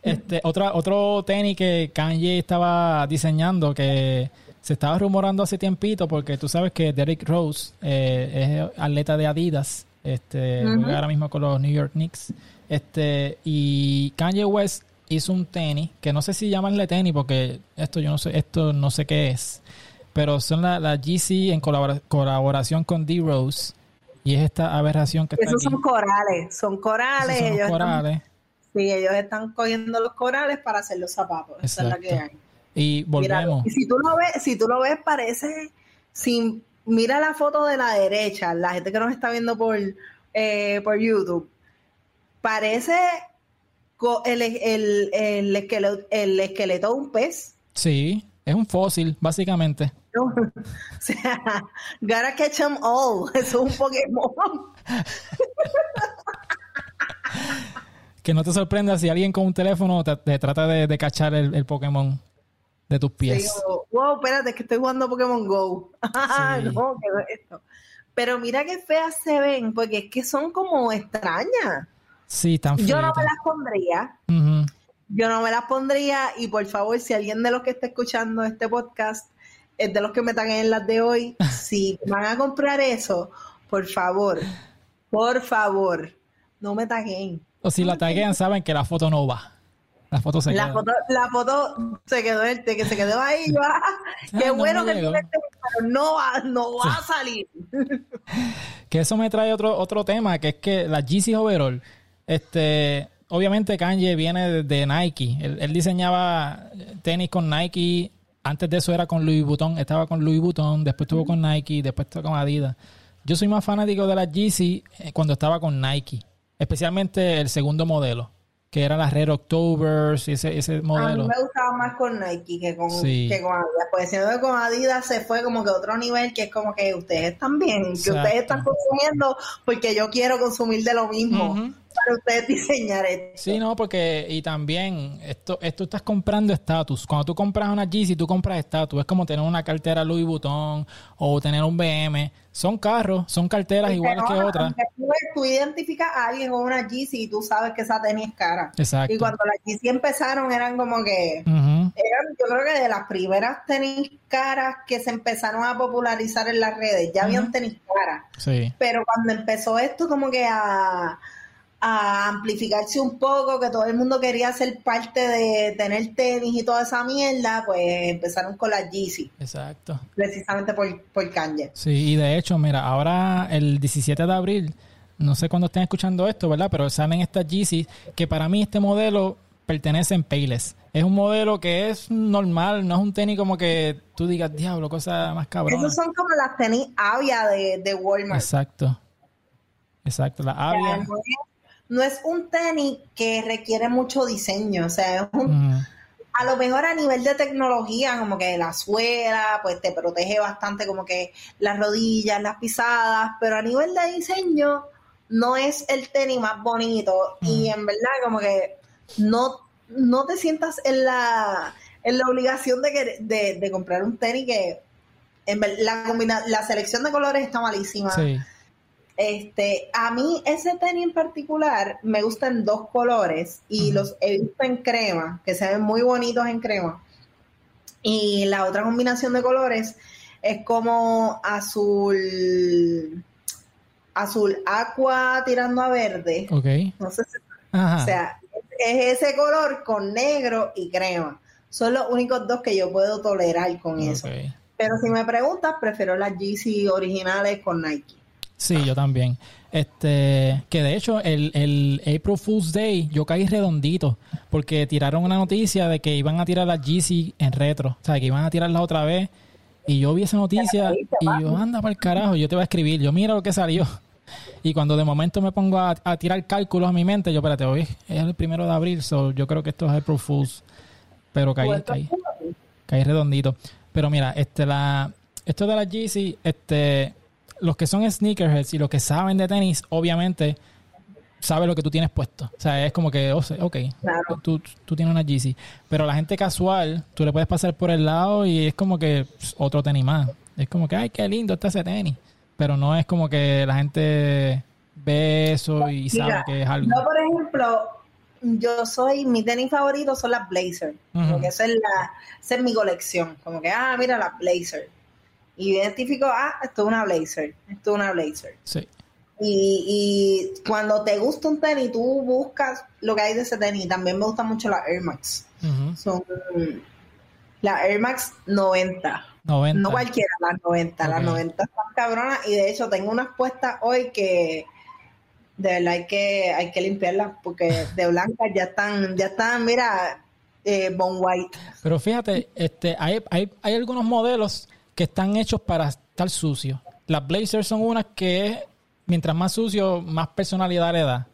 este, otra, otro tenis que Kanye estaba diseñando que se estaba rumorando hace tiempito porque tú sabes que Derrick Rose eh, es atleta de Adidas, este, ahora mismo con los New York Knicks, este, y Kanye West hizo un tenis que no sé si llamanle tenis porque esto yo no sé, esto no sé qué es, pero son la, la GC en colaboración con D Rose y es esta aberración que Esos son corales, son corales. Son ellos corales. sí, ellos están cogiendo los corales para hacer los zapatos. Esa es la que hay. Y volvemos. y si tú lo ves, si tú lo ves, parece sin mira la foto de la derecha, la gente que nos está viendo por, eh, por YouTube, parece el, el, el, esqueleto, el esqueleto de un pez. Sí, es un fósil, básicamente. o sea, gotta catch them all. Eso es un Pokémon. que no te sorprenda si alguien con un teléfono te, trata de, cachar el, Pokémon de tus pies. wow, espérate, que estoy jugando Pokémon Go. Pero mira qué feas se ven, porque es que son como extrañas. Sí, tan feas. Yo no me las pondría. Yo no me las pondría. Y por favor, si alguien de los que está escuchando este podcast es de los que me en las de hoy, si van a comprar eso, por favor, por favor, no me taguen. O si la taguean, saben que la foto no va. La foto se la Foto, la foto se quedó, este, que se quedó ahí. Ah, qué bueno que pero no va, no va a salir. que eso me trae otro, otro tema, que es que la GC Overall, este, obviamente Kanye viene de, Nike. él, diseñaba tenis con Nike antes de eso era con Louis Vuitton, estaba con Louis Vuitton, después estuvo con Nike, después estuvo con Adidas. Yo soy más fanático de la Yeezy eh, cuando estaba con Nike, especialmente el segundo modelo, que era la Red October, ese, ese modelo. A mí me gustaba más con Nike que con, que con Adidas, pues siendo que con Adidas se fue como que a otro nivel, que es como que ustedes están bien, que ustedes están consumiendo porque yo quiero consumir de lo mismo. para ustedes diseñar esto. Sí, no, porque y también esto, esto estás comprando estatus. Cuando tú compras una Yeezy, tú compras estatus. Es como tener una cartera Louis Vuitton o tener un BM. Son carros, son carteras iguales que otras. Tú, identificas a alguien con una Yeezy y tú sabes que esa tenis es cara. Exacto. Y cuando las Yeezy empezaron eran como que... eran, yo creo que de las primeras tenis caras que se empezaron a popularizar en las redes. Ya habían tenis caras. Sí. Pero cuando empezó esto como que a a amplificarse un poco, que todo el mundo quería ser parte de tener tenis y toda esa mierda, pues empezaron con las Yeezy. Exacto. Precisamente por, por Kanye. Sí, y de hecho, mira, ahora el 17 de abril, no sé cuándo estén escuchando esto, ¿verdad? Pero salen estas Yeezy, que para mí este modelo pertenece en Payless. Es un modelo que es normal, no es un tenis como que tú digas, diablo, cosa más cabrón. Esos son como las tenis Avia de, de Walmart. Exacto. Exacto, la Avia no es un tenis que requiere mucho diseño, o sea, es un, a lo mejor a nivel de tecnología, como que la suela, pues te protege bastante como que las rodillas, las pisadas, pero a nivel de diseño no es el tenis más bonito y en verdad como que no, no te sientas en la, en la obligación de, de, de comprar un tenis que en la, la selección de colores está malísima. Sí este, a mí ese tenis en particular me gustan dos colores y los he visto en crema, que se ven muy bonitos en crema. Y la otra combinación de colores es como azul, azul aqua tirando a verde. Ok. No sé o sea, es ese color con negro y crema. Son los únicos dos que yo puedo tolerar con eso. Pero si me preguntas, prefiero las Yeezy originales con Nike. Sí, yo también. Este, que de hecho el, el April Fool's Day yo caí redondito porque tiraron una noticia de que iban a tirar la GC en retro, o sea, que iban a tirarla otra vez y yo vi esa noticia y yo anda para el carajo, yo te voy a escribir, yo mira lo que salió. Y cuando de momento me pongo a, tirar cálculos a mi mente, yo espérate, hoy es el primero de abril, so yo creo que esto es April Fool's, pero caí, caí, caí redondito. Pero mira, este la esto de la GC, este los que son sneakerheads y los que saben de tenis, obviamente, saben lo que tú tienes puesto. O sea, es como que, oh, ok, tú, tienes una Yeezy. Pero la gente casual, tú le puedes pasar por el lado y es como que otro tenis más. Es como que, ay, qué lindo está ese tenis. Pero no es como que la gente ve eso y sabe que es algo. Yo, por ejemplo, yo soy, mi tenis favorito son las Blazer. Porque esa es, la, esa es mi colección. Como que, ah, mira las Blazer y identifico, ah, esto es una blazer, esto es una blazer. Sí. Y, cuando te gusta un tenis, tú buscas lo que hay de ese tenis. También me gusta mucho la Air Max. Son la Air Max 90. 90. No cualquiera, las 90. Las 90 están cabronas. Y de hecho, tengo unas puestas hoy que de verdad hay que, hay que limpiarlas porque de blancas ya están, ya están, mira, eh, bone white. Pero fíjate, este, hay, hay, hay algunos modelos que están hechos para estar sucios. Las blazers son unas que mientras más sucio, más personalidad le da.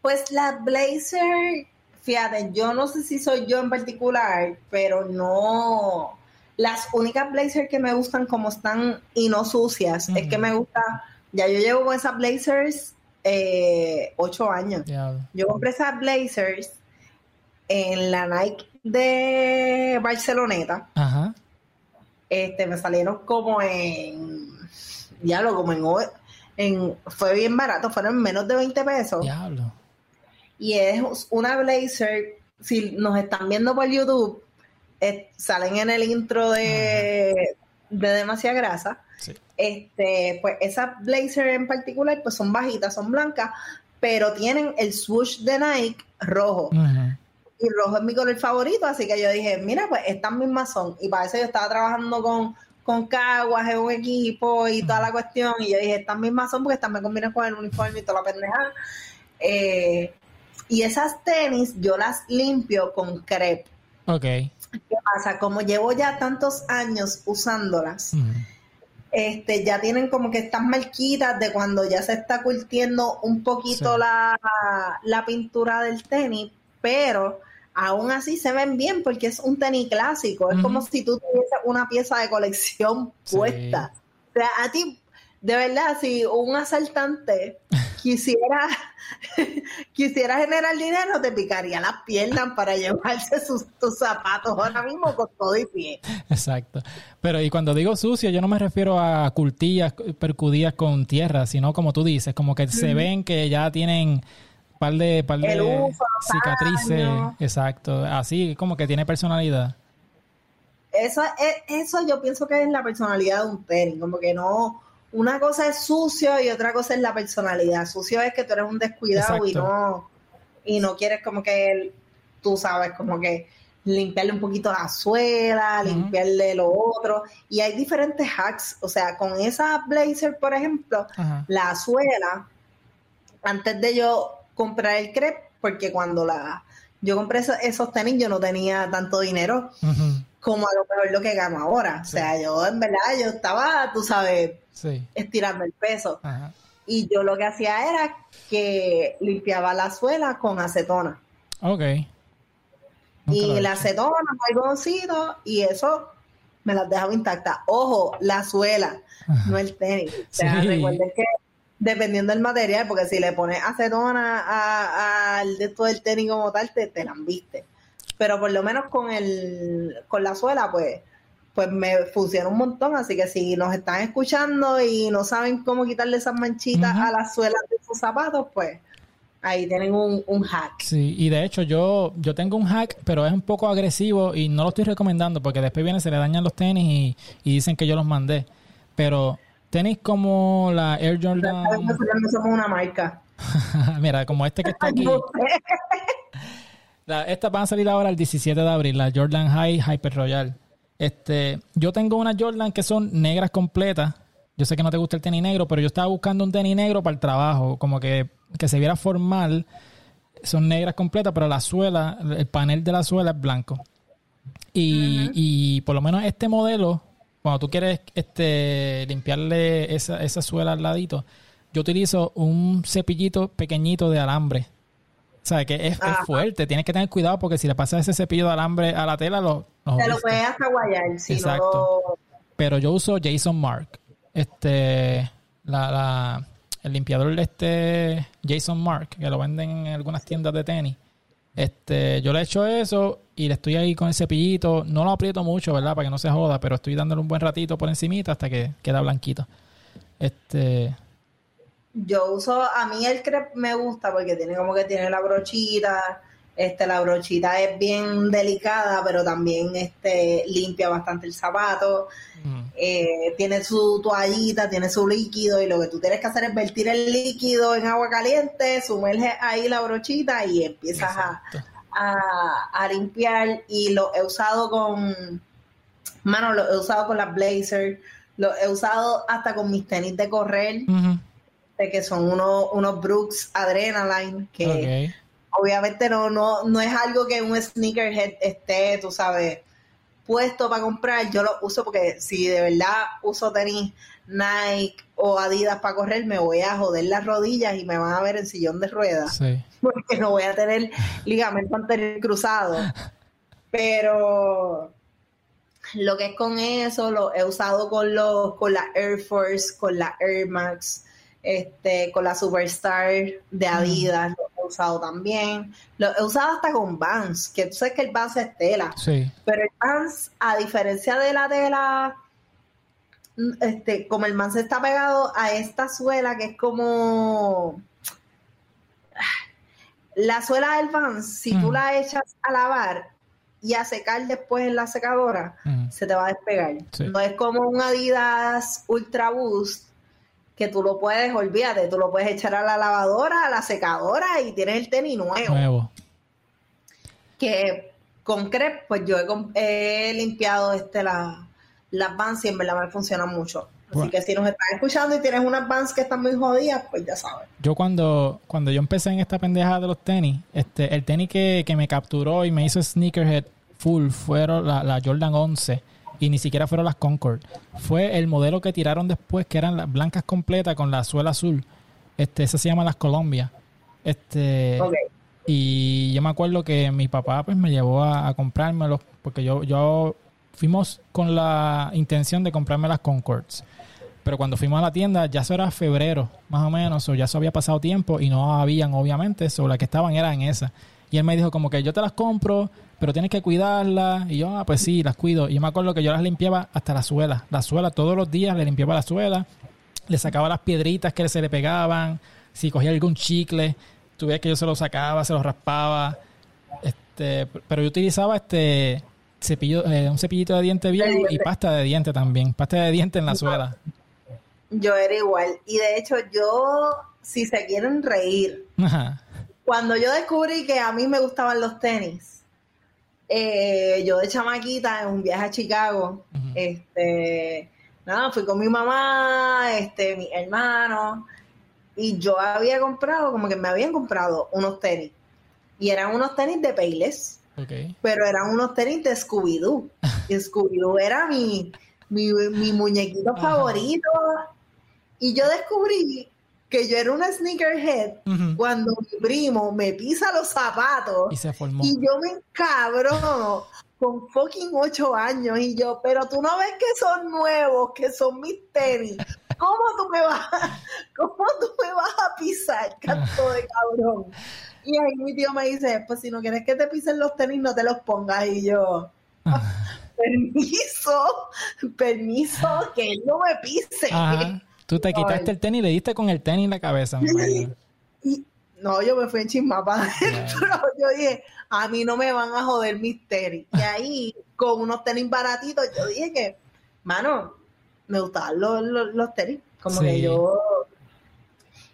Pues las blazer, fíjate, yo no sé si soy yo en particular, pero no. Las únicas blazers que me gustan como están y no sucias, es que me gusta. Ya yo llevo con esas blazers eh, ocho años. Yo compré esas blazers en la Nike de Barceloneta. Ajá este, me salieron como en, diablo, como en, en, fue bien barato, fueron menos de 20 pesos. Diablo. Y es una blazer, si nos están viendo por YouTube, salen en el intro de, de Demasiada Grasa. Este, pues esas blazer en particular, pues son bajitas, son blancas, pero tienen el swoosh de Nike rojo y rojo es mi color favorito, así que yo dije, mira, pues estas mismas son. Y para eso yo estaba trabajando con, con Caguas en un equipo y toda la cuestión, y yo dije, estas mismas son porque me combinan con el uniforme y toda la pendeja. Eh, y esas tenis yo las limpio con crepe. Ok. ¿Qué pasa? Como llevo ya tantos años usándolas, este, ya tienen como que estas marquitas de cuando ya se está curtiendo un poquito la, la pintura del tenis, pero aún así se ven bien porque es un tenis clásico. Es como si tú tuvieses una pieza de colección puesta. O sea, a ti, de verdad, si un asaltante quisiera, quisiera generar dinero, te picaría las piernas para llevarse sus, tus zapatos ahora mismo con todo y pie. Exacto. Pero y cuando digo sucio, yo no me refiero a cultillas percudidas con tierra, sino como tú dices, como que se ven que ya tienen par de, par de cicatrices. Exacto. Así como que tiene personalidad. Eso, eso yo pienso que es la personalidad de un tenis, como que no una cosa es sucio y otra cosa es la personalidad. Sucio es que tú eres un descuidado y no, y no quieres como que tú sabes, como que limpiarle un poquito la suela, limpiarle lo otro. Y hay diferentes hacks. O sea, con esa blazer, por ejemplo, la suela, antes de yo comprar el crepe, porque cuando la yo compré esos, tenis, yo no tenía tanto dinero como a lo mejor lo que gano ahora. O sea, yo en verdad, yo estaba, tú sabes, estirando el peso. Y yo lo que hacía era que limpiaba la suela con acetona. Ok. y la acetona, algodoncito, y eso me las dejaba intactas. Ojo, la suela, no el tenis. O sea, recuerden que dependiendo del material, porque si le pones acetona al de todo el tenis como tal, te, te la viste. Pero por lo menos con el, con la suela, pues, pues me funciona un montón. Así que si nos están escuchando y no saben cómo quitarle esas manchitas a las suelas de sus zapatos, pues ahí tienen un, hack. Sí, y de hecho yo, yo tengo un hack, pero es un poco agresivo y no lo estoy recomendando porque después viene, se le dañan los tenis y, dicen que yo los mandé. Pero tenis como la Air Jordan... No somos una marca. Mira, como este que está aquí. estas van a salir ahora el 17 de abril, la Jordan High Hyper Royal. Este, yo tengo unas Jordan que son negras completas. Yo sé que no te gusta el tenis negro, pero yo estaba buscando un tenis negro para el trabajo, como que, que se viera formal. Son negras completas, pero la suela, el panel de la suela es blanco. Y, y por lo menos este modelo, cuando tú quieres este, limpiarle esa, esa suela al ladito, yo utilizo un cepillito pequeñito de alambre. O sea, que es, fuerte. Tienes que tener cuidado porque si le pasas ese cepillo de alambre a la tela, lo, te lo puedes hasta guayar. Si Exacto. Pero yo uso Jason Mark. Este, la, la, el limpiador de este Jason Mark, que lo venden en algunas tiendas de tenis. Este, yo le echo eso y le estoy ahí con el cepillito. No lo aprieto mucho, ¿verdad? Para que no se joda, pero estoy dándole un buen ratito por encimita hasta que queda blanquito. Este. Yo uso, a mí el crepe me gusta porque tiene como que tiene la brochita, este, la brochita es bien delicada, pero también este, limpia bastante el zapato. Mm. Eh, tiene su toallita, tiene su líquido y lo que tú tienes que hacer es vertir el líquido en agua caliente, sumerge ahí la brochita y empiezas a, limpiar. Y lo he usado con, mano, lo he usado con las Blazer, lo he usado hasta con mis tenis de correr, de que son unos, unos Brooks Adrenaline, que obviamente no, no, no es algo que un sneakerhead esté, tú sabes, puesto para comprar. Yo lo uso porque si de verdad uso tenis Nike o Adidas para correr, me voy a joder las rodillas y me van a ver en sillón de ruedas. Porque no voy a tener ligamento anterior cruzado. Pero lo que es con eso, lo he usado con los, con la Air Force, con la Air Max, este, con la Superstar de Adidas, lo he usado también. Lo he usado hasta con Vans, que tú sabes que el Vans es tela. Sí. Pero el Vans, a diferencia de la tela, este, como el Vans está pegado a esta suela que es como la suela del Vans, si tú la echas a lavar y a secar después en la secadora, se te va a despegar. No es como un Adidas Ultra Boost que tú lo puedes, olvídate, tú lo puedes echar a la lavadora, a la secadora y tienes el tenis nuevo. Nuevo. Que con crepe, pues yo he, limpiado este la, las Vans y en verdad me funciona mucho. Así que si nos están escuchando y tienes unas Vans que están muy jodidas, pues ya sabes. Yo cuando, cuando yo empecé en esta pendejada de los tenis, este, el tenis que, me capturó y me hizo sneakerhead full fueron la, la Jordan 11 y ni siquiera fueron las Concord. Fue el modelo que tiraron después, que eran las blancas completas con la suela azul. Este, esa se llama las Colombia. Este, y yo me acuerdo que mi papá pues me llevó a, a porque yo, yo fuimos con la intención de comprarme las Concords. Pero cuando fuimos a la tienda, ya eso era febrero, más o menos, o ya eso había pasado tiempo y no habían, obviamente, sobre las que estaban eran esas. Y él me dijo como que yo te las compro, pero tienes que cuidarlas. Y yo, ah, pues sí, las cuido. Y yo me acuerdo que yo las limpiaba hasta la suela. La suela, todos los días le limpiaba la suela, le sacaba las piedritas que se le pegaban, si cogía algún chicle, tú ves que yo se lo sacaba, se lo raspaba. Este, pero yo utilizaba este cepillo, eh, un cepillito de diente viejo y pasta de diente también, pasta de diente en la suela. Yo era igual. Y de hecho, yo, si se quieren reír, cuando yo descubrí que a mí me gustaban los tenis, eh, yo de chamaquita en un viaje a Chicago, este, nada, fui con mi mamá, este, mi hermano, y yo había comprado, como que me habían comprado unos tenis. Y eran unos tenis de Payless. Pero eran unos tenis de Scooby-Doo. y Scooby-Doo era mi, mi, muñequito favorito. Y yo descubrí que yo era una sneakerhead cuando mi primo me pisa los zapatos y, se formó. y yo me encabro con fucking ocho años y yo, pero tú no ves que son nuevos, que son mis tenis. ¿Cómo tú me vas, cómo tú me vas a pisar, canto de cabrón? Y ahí mi tío me dice, pues si no quieres que te pisen los tenis, no te los pongas. Y yo, permiso, permiso, que él no me pise. Tú te quitaste el tenis y le diste con el tenis en la cabeza. Y, no, yo me fui en chismapa Yo dije, a mí no me van a joder mis tenis. Y ahí, con unos tenis baratitos, yo dije que, mano, me gustaban los, los, tenis. Como que yo.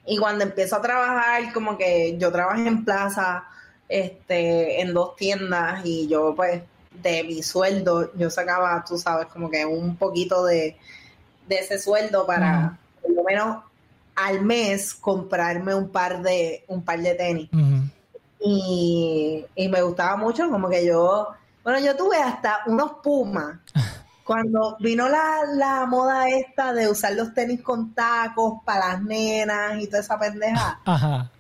Y cuando empiezo a trabajar, como que yo trabajé en plaza, este, en dos tiendas, y yo, pues, de mi sueldo, yo sacaba, tú sabes, como que un poquito de, de ese sueldo para por lo menos al mes comprarme un par de, un par de tenis. y, me gustaba mucho, como que yo, bueno, yo tuve hasta unos pumas. Cuando vino la, moda esta de usar los tenis con tacos para las nenas y toda esa pendeja. Ajá.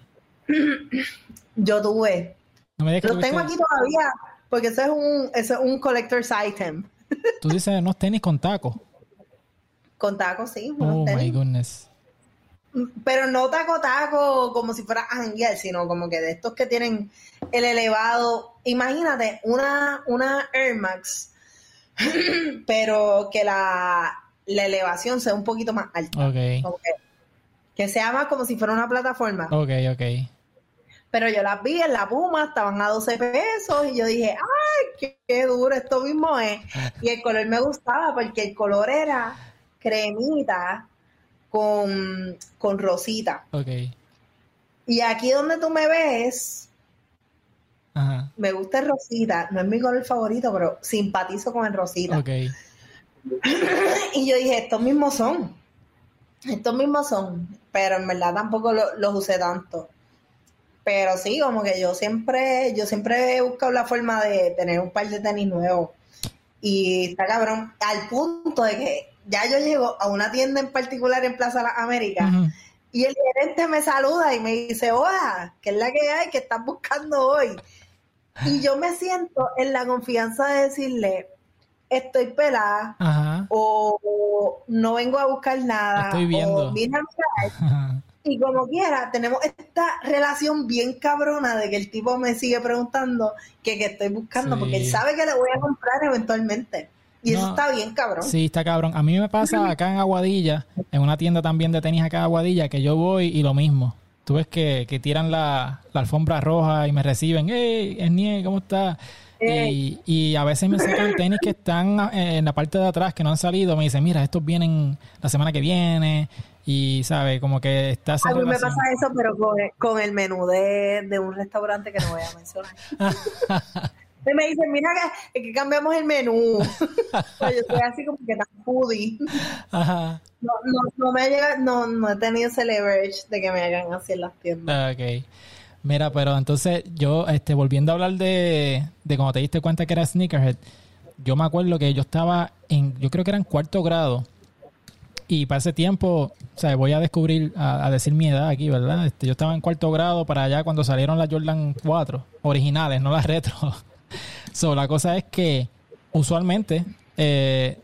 Yo tuve. los tengo aquí todavía, porque eso es un, eso es un collector's item. Tú dices unos tenis con tacos. Con tacos, sí. oh my goodness. Pero no taco taco como si fuera Ángel, sino como que de estos que tienen el elevado. Imagínate una, una Air Max, pero que la, elevación sea un poquito más alta. Okay. que, sea más como si fuera una plataforma. Ok, ok. Pero yo las vi en la Puma, estaban a 12 pesos y yo dije, ¡ay, qué, qué duro! Esto mismo es. Y el color me gustaba porque el color era cremita con, con rosita. Ok. Y aquí donde tú me ves, me gusta el rosita. No es mi color favorito, pero simpatizo con el rosita. Ok. y yo dije, estos mismos son. Estos mismos son. Pero en verdad tampoco los usé tanto. Pero sí, como que yo siempre, yo siempre he buscado la forma de tener un par de tenis nuevos. Y está cabrón, al punto de que ya yo llego a una tienda en particular en Plaza Las Américas y el gerente me saluda y me dice, hola, ¿qué es la que hay? que estás buscando hoy? Y yo me siento en la confianza de decirle, estoy pelada o no vengo a buscar nada. Estoy viendo. y como quiera, tenemos esta relación bien cabrona de que el tipo me sigue preguntando que, estoy buscando, porque él sabe que le voy a comprar eventualmente. Y eso está bien, cabrón. Sí, está cabrón. A mí me pasa acá en Aguadilla, en una tienda también de tenis acá en Aguadilla, que yo voy y lo mismo. Tú ves que, tiran la, alfombra roja y me reciben, ¡Hey, Esnie, ¿cómo estás? Y, y, a veces me sacan tenis que están en la parte de atrás, que no han salido. Me dicen, mira, estos vienen la semana que viene. Y, ¿sabe? Como que está... A mí me pasa eso, pero con, el menú de, de un restaurante que no voy a mencionar. me dicen, mira que, que cambiamos el menú. yo estoy así como que tan foodie. Ajá. No, no, no, me llega, no, no he tenido ese leverage de que me hagan así en las tiendas. Ah, ok. Mira, pero entonces yo, este, volviendo a hablar de, de cuando te diste cuenta que era Sneakerhead, yo me acuerdo que yo estaba en, yo creo que era en cuarto grado. Y para ese tiempo, o sea, voy a descubrir, a, decir mi edad aquí, ¿verdad? Este, yo estaba en cuarto grado para allá cuando salieron las Jordan 4, originales, no las retro. So, la cosa es que usualmente, eh,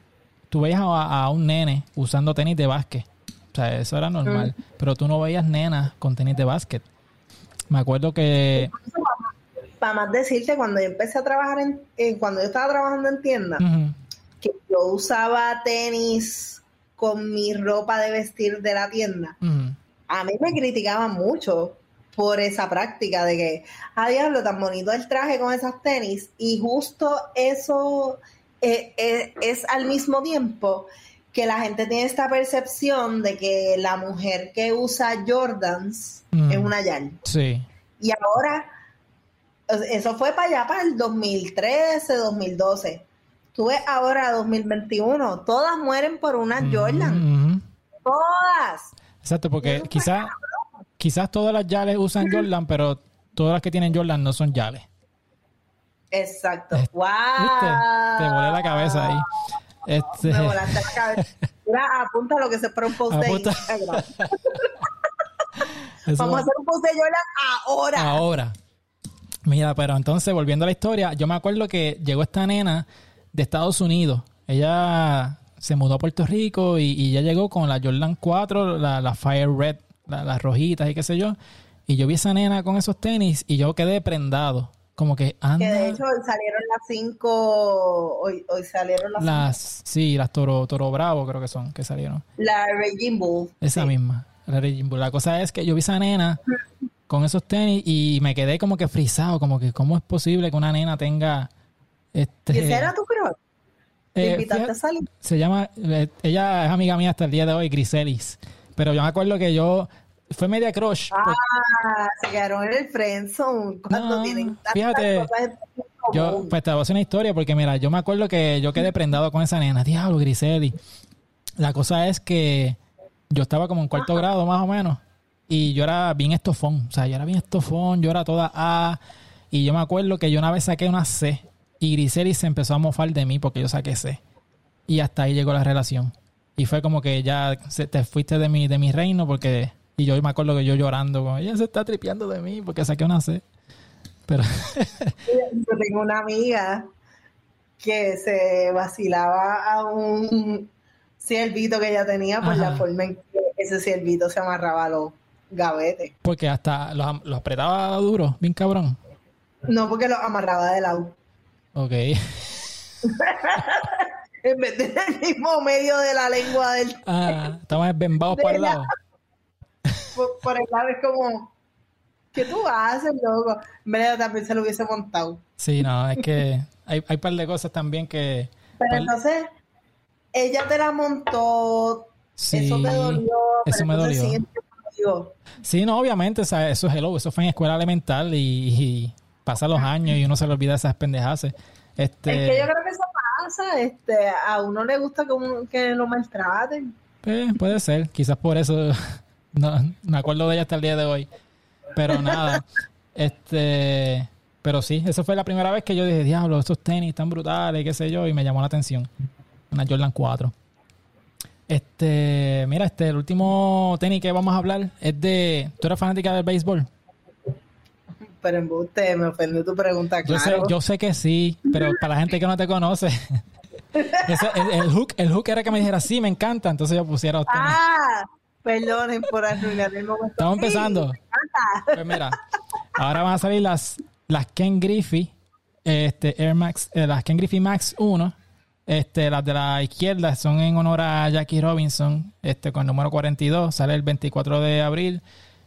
tú veías a, un nene usando tenis de básquet. O sea, eso era normal. Mm. Pero tú no veías nenas con tenis de básquet. Me acuerdo que... Para más decirte, cuando yo empecé a trabajar en... cuando yo estaba trabajando en tienda, que yo usaba tenis con mi ropa de vestir de la tienda, a mí me criticaban mucho por esa práctica de que, ah, diablo, tan bonito el traje con esas tenis. Y justo eso eh, eh, es al mismo tiempo que la gente tiene esta percepción de que la mujer que usa Jordans es mm. una Yan. Sí. Y ahora, eso fue para allá, para el 2013, 2012. Tú ves ahora 2021, todas mueren por una mm, Jordan. Todas. Exacto, porque quizás quizás todas las Yales usan Jordan, pero todas las que tienen Jordan no son Yales. Exacto. ¡Wow! Te volé la cabeza ahí. Este... Me volaste la cabeza. Mira, apunta lo que se para un post de Instagram. Vamos a hacer un post de Jordan ahora. Ahora. Mira, pero entonces, volviendo a la historia, yo me acuerdo que llegó esta nena de Estados Unidos. Ella se mudó a Puerto Rico y, ya llegó con la Jordan 4, la, la Fire Red las rojitas y qué sé yo. Y yo vi esa nena con esos tenis y yo quedé prendado. Como que anda. Que de hecho hoy salieron las cinco. Hoy, hoy salieron las. Las. Sí, las Toro, Toro Bravo creo que son, que salieron. La Raging Bull. Esa misma. La Raging Bull. La cosa es que yo vi esa nena con esos tenis y me quedé como que frisado. Como que, ¿cómo es posible que una nena tenga. Este, ¿Y esa era tu creo? ¿Te eh, invitaste a salir? Se llama. Eh, ella es amiga mía hasta el día de hoy, Griselis. Pero yo me acuerdo que yo fue media crush. Ah, se quedaron en el friendzone cuando tienen fíjate, yo pues te voy a hacer una historia porque mira, yo me acuerdo que yo quedé prendado con esa nena, diablo, Griseli. La cosa es que yo estaba como en cuarto grado más o menos y yo era bien estofón, o sea, yo era bien estofón, yo era toda A. Y yo me acuerdo que yo una vez saqué una C y Griseli se empezó a mofar de mí porque yo saqué C. Y hasta ahí llegó la relación. Y fue como que ya te fuiste de mi, de mi reino porque... Y yo me acuerdo que yo llorando, como, ella se está tripeando de mí porque saqué una C. Pero... yo tengo una amiga que se vacilaba a un ciervito que ella tenía por la forma en que ese ciervito se amarraba a los gavetes. Porque hasta los, apretaba duro, bien cabrón. No, porque los amarraba de lado. Ok. en vez de el mismo medio de la lengua del. Ah, estamos bembados para el lado. Por, el lado es como. ¿Qué tú haces, loco? En vez de también se lo hubiese montado. Sí, no, es que hay, hay un par de cosas también que. Pero entonces, ella te la montó. Sí, eso te dolió. Eso me dolió. Sí, no, obviamente, o sea, eso es hello, eso fue en escuela elemental y, y pasan los años y uno se le olvida esas pendejas. Este... Es que yo creo que eso este, a uno le gusta que, que lo maltraten. Eh, puede ser, quizás por eso no, me acuerdo de ella hasta el día de hoy. Pero nada, este, pero sí, esa fue la primera vez que yo dije, diablo, estos tenis están brutales, qué sé yo, y me llamó la atención. Una Jordan 4. Este, mira, este, el último tenis que vamos a hablar es de. ¿Tú eres fanática del béisbol? Pero en usted me ofendió tu pregunta, claro. Yo sé, yo sé que sí, pero para la gente que no te conoce, el, hook, el hook era que me dijera, sí, me encanta, entonces yo pusiera usted. Ah, perdonen por arruinar el momento. Estamos empezando. pues mira, ahora van a salir las, las Ken Griffey, este, Air Max, eh, las Ken Griffey Max 1. Este, las de la izquierda son en honor a Jackie Robinson, este, con el número 42, sale el 24 de abril.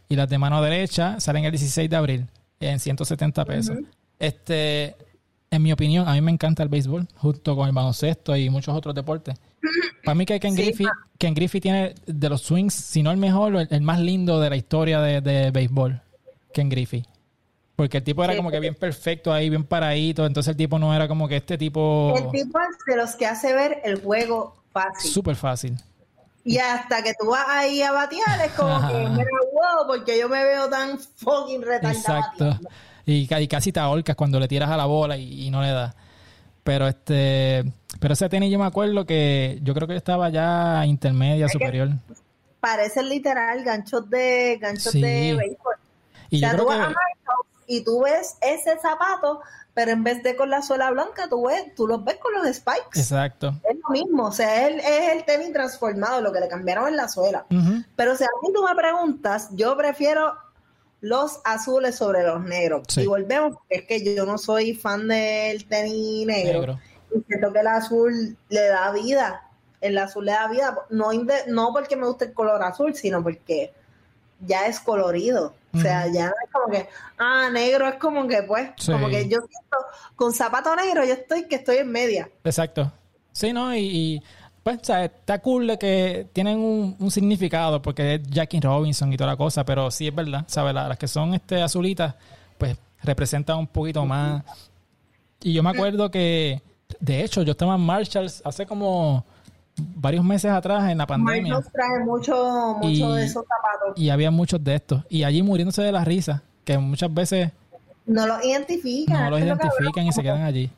Y las de mano derecha salen el 16 de abril en 170 pesos. Este, en mi opinión, a mí me encanta el béisbol, junto con el baloncesto y muchos otros deportes. Para mí que Ken, Griffey, Ken Griffey tiene de los swings, si no el mejor, el, más lindo de la historia de, de, béisbol, Ken Griffey. Porque el tipo era como que bien perfecto ahí, bien paradito, entonces el tipo no era como que este tipo... El tipo es de los que hace ver el juego fácil. Súper fácil. Y hasta que tú vas ahí a batear es como que, mira, wow, porque yo me veo tan fucking retardado. Exacto. Y, casi te ahorcas cuando le tiras a la bola y, no le das. Pero este, pero ese tenis yo me acuerdo que yo creo que estaba ya intermedia, superior. Parece literal ganchos de ganchos de béisbol. Y o sea, tú vas a y tú ves ese zapato pero en vez de con la suela blanca, tú, ves, tú los ves con los spikes. Exacto. Es lo mismo, o sea, es el, es el tenis transformado, lo que le cambiaron en la suela. Pero si a mí tú me preguntas, yo prefiero los azules sobre los negros. Y volvemos, es que yo no soy fan del tenis negro. Y siento que el azul le da vida. El azul le da vida, no, no porque me guste el color azul, sino porque ya es colorido. O sea, ya es como que, ah, negro es como que, pues, como que yo siento, con zapato negro yo estoy que estoy en media. Exacto. Sí, ¿no? Y, pues, o sea, está cool de que tienen un, significado porque es Jackie Robinson y toda la cosa, pero sí es verdad, ¿sabes? Las, que son este azulitas, pues, representan un poquito más. Y yo me acuerdo que, de hecho, yo estaba en Marshalls hace como varios meses atrás en la pandemia. Nos trae mucho, mucho de esos zapatos. Y había muchos de estos. Y allí muriéndose de la risa, que muchas veces... No los identifican. No los identifican y se quedan allí.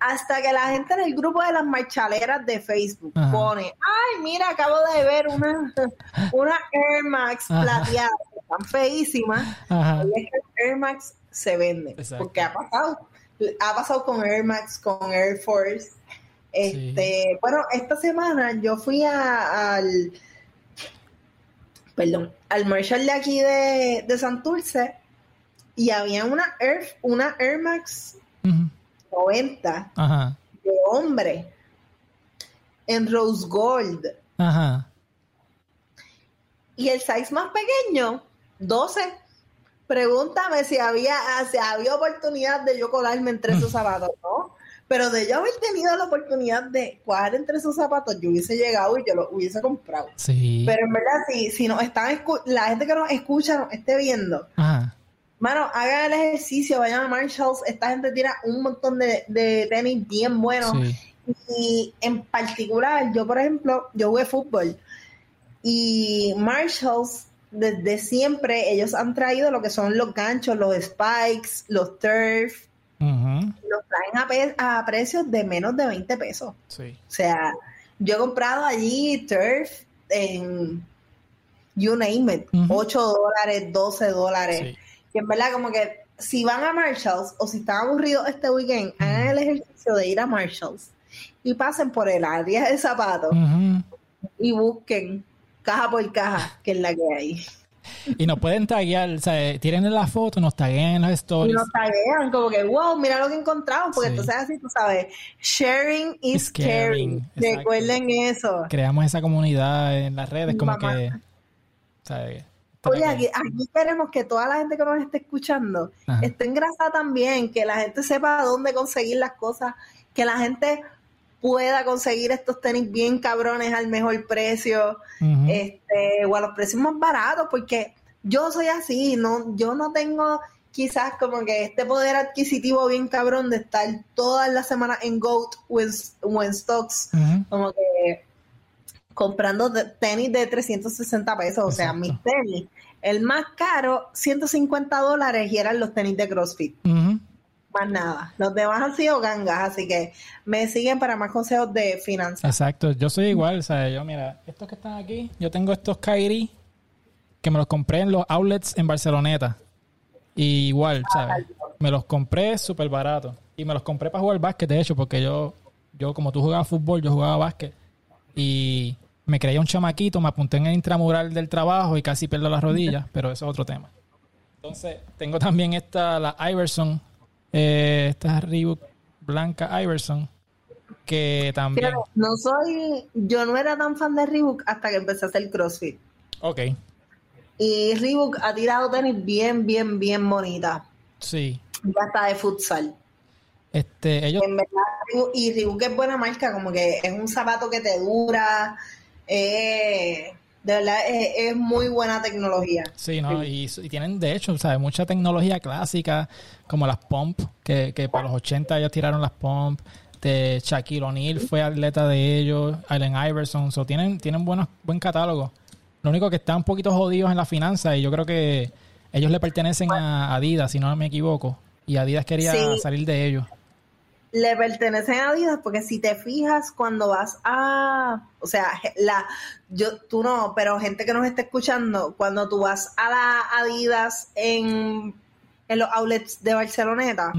Hasta que la gente en el grupo de las marchaleras de Facebook pone, ay, mira, acabo de ver una, una Air Max plateada, están feísimas. Y es que Air Max se vende. Porque ha pasado. Ha pasado con Air Max, con Air Force este, bueno, esta semana yo fui al, perdón, al Marshall de aquí de, de Santurce y había una Air, una Air Max 90 de hombre en Rose Gold. Y el size más pequeño, 12. Pregúntame si había, si había oportunidad de yo colarme entre esos zapatos, ¿no? Pero de yo haber tenido la oportunidad de cuadrar entre esos zapatos, yo hubiese llegado y yo lo hubiese comprado. Sí. Pero en verdad, si, si nos están la gente que nos escucha, nos esté viendo, Ajá. mano, hagan el ejercicio, vayan a Marshalls. Esta gente tira un montón de, de tenis bien buenos. Y en particular, yo, por ejemplo, yo jugué fútbol. Y Marshalls, desde siempre, ellos han traído lo que son los ganchos, los spikes, los turf los traen a, precios de menos de 20 pesos. Sí. O sea, yo he comprado allí turf en you name it, 8 dólares, 12 dólares. Y en verdad, como que si van a Marshalls o si están aburridos este weekend, hagan el ejercicio de ir a Marshalls y pasen por el área de zapatos y busquen caja por caja, que es la que hay. Y nos pueden taguear, o sea, tienen la foto, nos taguean en las stories. Y nos taguean, como que, wow, mira lo que encontramos, porque entonces así, tú sabes, sharing is caring. Recuerden eso. Creamos esa comunidad en las redes, como que, Oye, aquí, queremos que toda la gente que nos esté escuchando esté engrasada también, que la gente sepa dónde conseguir las cosas, que la gente pueda conseguir estos tenis bien cabrones al mejor precio, este, o a los precios más baratos, porque yo soy así, no, yo no tengo quizás como que este poder adquisitivo bien cabrón de estar todas las semanas en Goat o en, Stocks, como que comprando tenis de 360 pesos, o sea, mis tenis. El más caro, 150 dólares y eran los tenis de CrossFit más nada. Los demás han sido gangas, así que me siguen para más consejos de finanzas. Exacto, yo soy igual, o yo mira, estos que están aquí, yo tengo estos Kairi que me los compré en los outlets en Barceloneta. Y igual, ¿sabes? Me los compré súper barato. Y me los compré para jugar básquet, de hecho, porque yo, yo como tú jugabas fútbol, yo jugaba básquet. Y me creía un chamaquito, me apunté en el intramural del trabajo y casi pierdo las rodillas, pero eso es otro tema. Entonces, tengo también esta, la Iverson eh, esta es Reebok Blanca Iverson, que también... no soy, yo no era tan fan de Reebok hasta que empecé a hacer CrossFit. Ok. Y Reebok ha tirado tenis bien, bien, bien bonita. Sí. Ya está de futsal. Este, ellos... y Reebok es buena marca, como que es un zapato que te dura, eh, de verdad es, muy buena tecnología. Sí, ¿no? Y, tienen, de hecho, ¿sabes? Mucha tecnología clásica, como las pump, que, que para los 80 ellos tiraron las pump. De Shaquille O'Neal fue atleta de ellos, Allen Iverson. So, tienen, tienen buenos, buen catálogo. Lo único que están un poquito jodidos en la finanza y yo creo que ellos le pertenecen a Adidas, si no me equivoco. Y Adidas quería salir de ellos le pertenecen a Adidas porque si te fijas cuando vas a, o sea, la, yo, tú no, pero gente que nos está escuchando, cuando tú vas a la Adidas en, en los outlets de Barceloneta,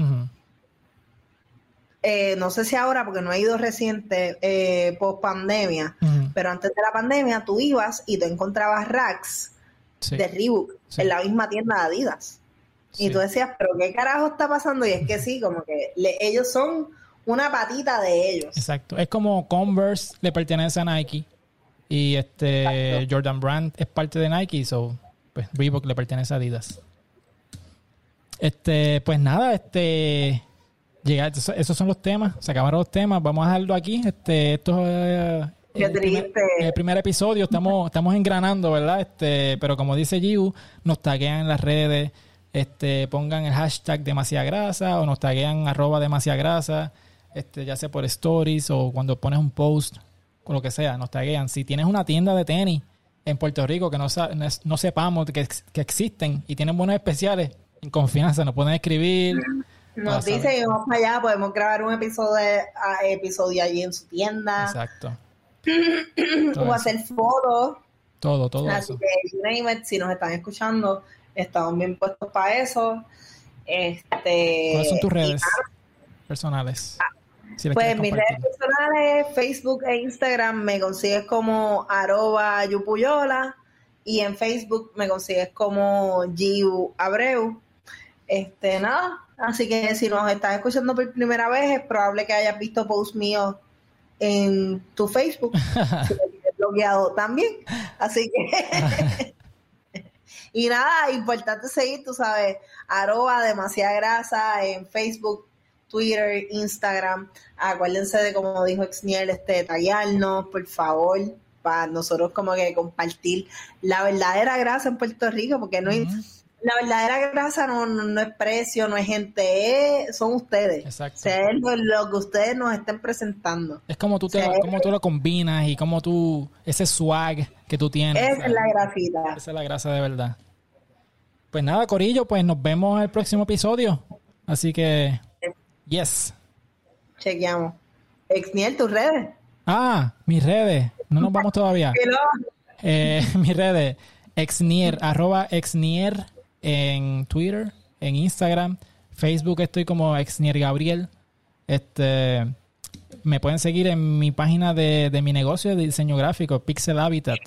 eh, no sé si ahora, porque no he ido reciente, eh, post pandemia, pero antes de la pandemia tú ibas y tú encontrabas racks de Reebok en la misma tienda de Adidas. Y tú decías, pero ¿qué carajo está pasando? Y es que sí, como que ellos son una patita de ellos. Exacto. Es como Converse le pertenece a Nike y este Jordan Brand es parte de Nike, so pues Reebok le pertenece a Adidas. Este, pues nada, este llega, esos son los temas, se acabaron los temas, vamos a dejarlo aquí. Este, esto es el primer, el primer, episodio, estamos, estamos engranando, ¿verdad? Este, pero como dice Giu, nos taguean en las redes, este, pongan el hashtag demasiada grasa o nos taguean arroba demasiada grasa este, ya sea por stories o cuando pones un post, o lo que sea, nos taguean. Si tienes una tienda de tenis en Puerto Rico que no, no sepamos que, que existen y tienen buenos especiales, en confianza, nos pueden escribir. Nos dicen que vamos allá, podemos grabar un episodio, episodio allí en su tienda. Exacto. o hacer fotos. Todo, todo Así que, si nos están escuchando, estamos bien puestos para eso. Este, ¿Cuáles son tus redes personales? Ah, pues mis redes personales, Facebook e Instagram, me consigues como arroba yupuyola y en Facebook me consigues como Giu Abreu. Este, nada, así que si nos estás escuchando por primera vez, es probable que hayas visto posts míos en tu Facebook, si bloqueado también. Así que. y nada, importante seguir, tú sabes, arroba demasiada grasa en Facebook, Twitter, Instagram. Acuérdense de, como dijo Exniel, este, tallarnos, por favor, para nosotros como que compartir la verdadera grasa en Puerto Rico, porque no hay, la verdadera grasa no, no, es precio, no es gente, son ustedes. Exacto. es lo, que ustedes nos estén presentando. Es como tú, te, como tú lo combinas y como tú, ese swag que tú tienes. Esa es la grasita. Esa es la grasa de verdad. Pues nada, Corillo, pues nos vemos en el próximo episodio. Así que Yes. Chequeamos. Exnier, tus redes. Ah, mis redes. No nos vamos todavía. eh, mis redes. Exnier, arroba exnier en Twitter, en Instagram. Facebook estoy como Exnier Gabriel. Este, me pueden seguir en mi página de, de mi negocio de diseño gráfico, Pixel Habitat.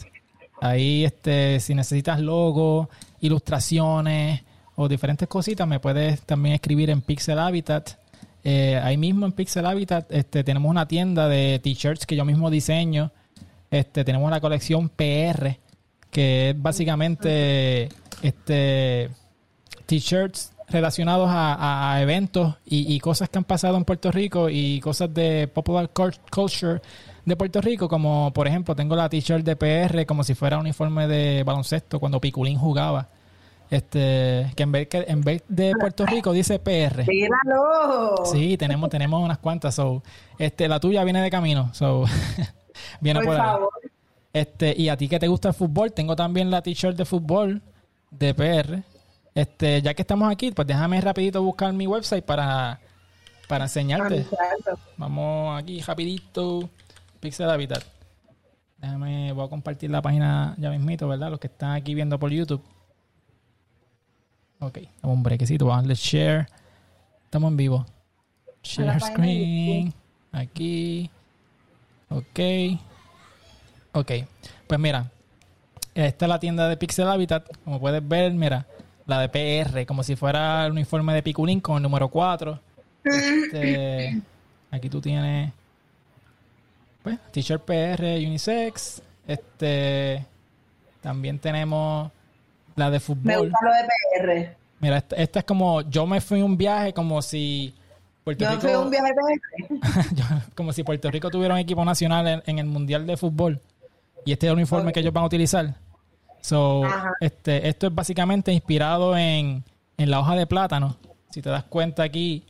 Ahí, este, si necesitas logos, ilustraciones o diferentes cositas, me puedes también escribir en Pixel Habitat. Eh, ahí mismo en Pixel Habitat este, tenemos una tienda de t-shirts que yo mismo diseño. Este, tenemos una colección PR, que es básicamente este, t-shirts relacionados a, eventos y, cosas que han pasado en Puerto Rico y cosas de popular culture de Puerto Rico, como por ejemplo tengo la t-shirt de PR como si fuera un uniforme de baloncesto cuando Piculín jugaba. Este, que en vez, que en vez de Puerto Rico dice PR. ¡Míralo! Sí, tenemos, tenemos unas cuantas. So, este, la tuya viene de camino. So, viene por, favor. Este, y a ti que te gusta el fútbol, tengo también la t-shirt de fútbol de PR. Este, ya que estamos aquí, pues déjame rapidito buscar mi website para, para enseñarte. Vamos aquí rapidito. Pixel Habitat. Déjame, voy a compartir la página ya mismito, ¿verdad? Los que están aquí viendo por YouTube. Ok, un brequecito, vamos a darle share. Estamos en vivo. Share screen. Aquí. Ok. Ok. Pues mira, esta es la tienda de Pixel Habitat. Como puedes ver, mira, la de PR, como si fuera el uniforme de Piculín con el número 4. Este, aquí tú tienes, pues, t-shirt PR unisex. Este, también tenemos la de fútbol. Me gusta lo de PR. Mira, esta, es como, yo me fui un viaje como si Puerto yo Rico... un viaje como si Puerto Rico tuviera un equipo nacional en, el Mundial de Fútbol. Y este es el uniforme que ellos van a utilizar. So, este, esto es básicamente inspirado en, en la hoja de plátano. Si te das cuenta aquí,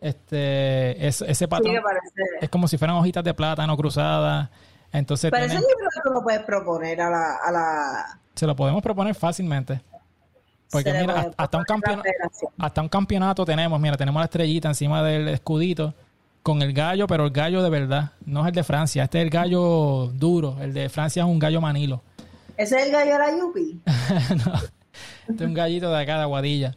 este, ese patrón es como si fueran hojitas de plátano cruzadas. Entonces, Pero ese libro tú lo puedes proponer a la, a la se lo podemos proponer fácilmente. Porque mira, hasta un, campeonato, hasta un campeonato tenemos, mira, tenemos la estrellita encima del escudito con el gallo, pero el gallo de verdad, no es el de Francia, este es el gallo duro, el de Francia es un gallo manilo. ¿Ese es el gallo de la Yupi? no, este es un gallito de acá de Aguadilla.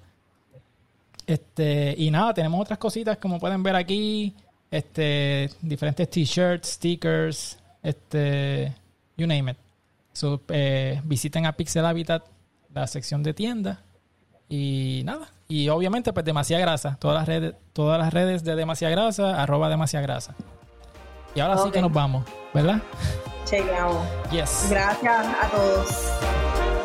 Este, y nada, tenemos otras cositas como pueden ver aquí. Este, diferentes t-shirts, stickers, este, you name it. So, eh, visiten a Pixel Habitat, la sección de tienda. Y nada. Y obviamente, pues demasiada grasa. Todas las redes, todas las redes de demasiada grasa, arroba demasiada grasa. Y ahora sí que nos vamos, ¿verdad? Yes. Gracias a todos.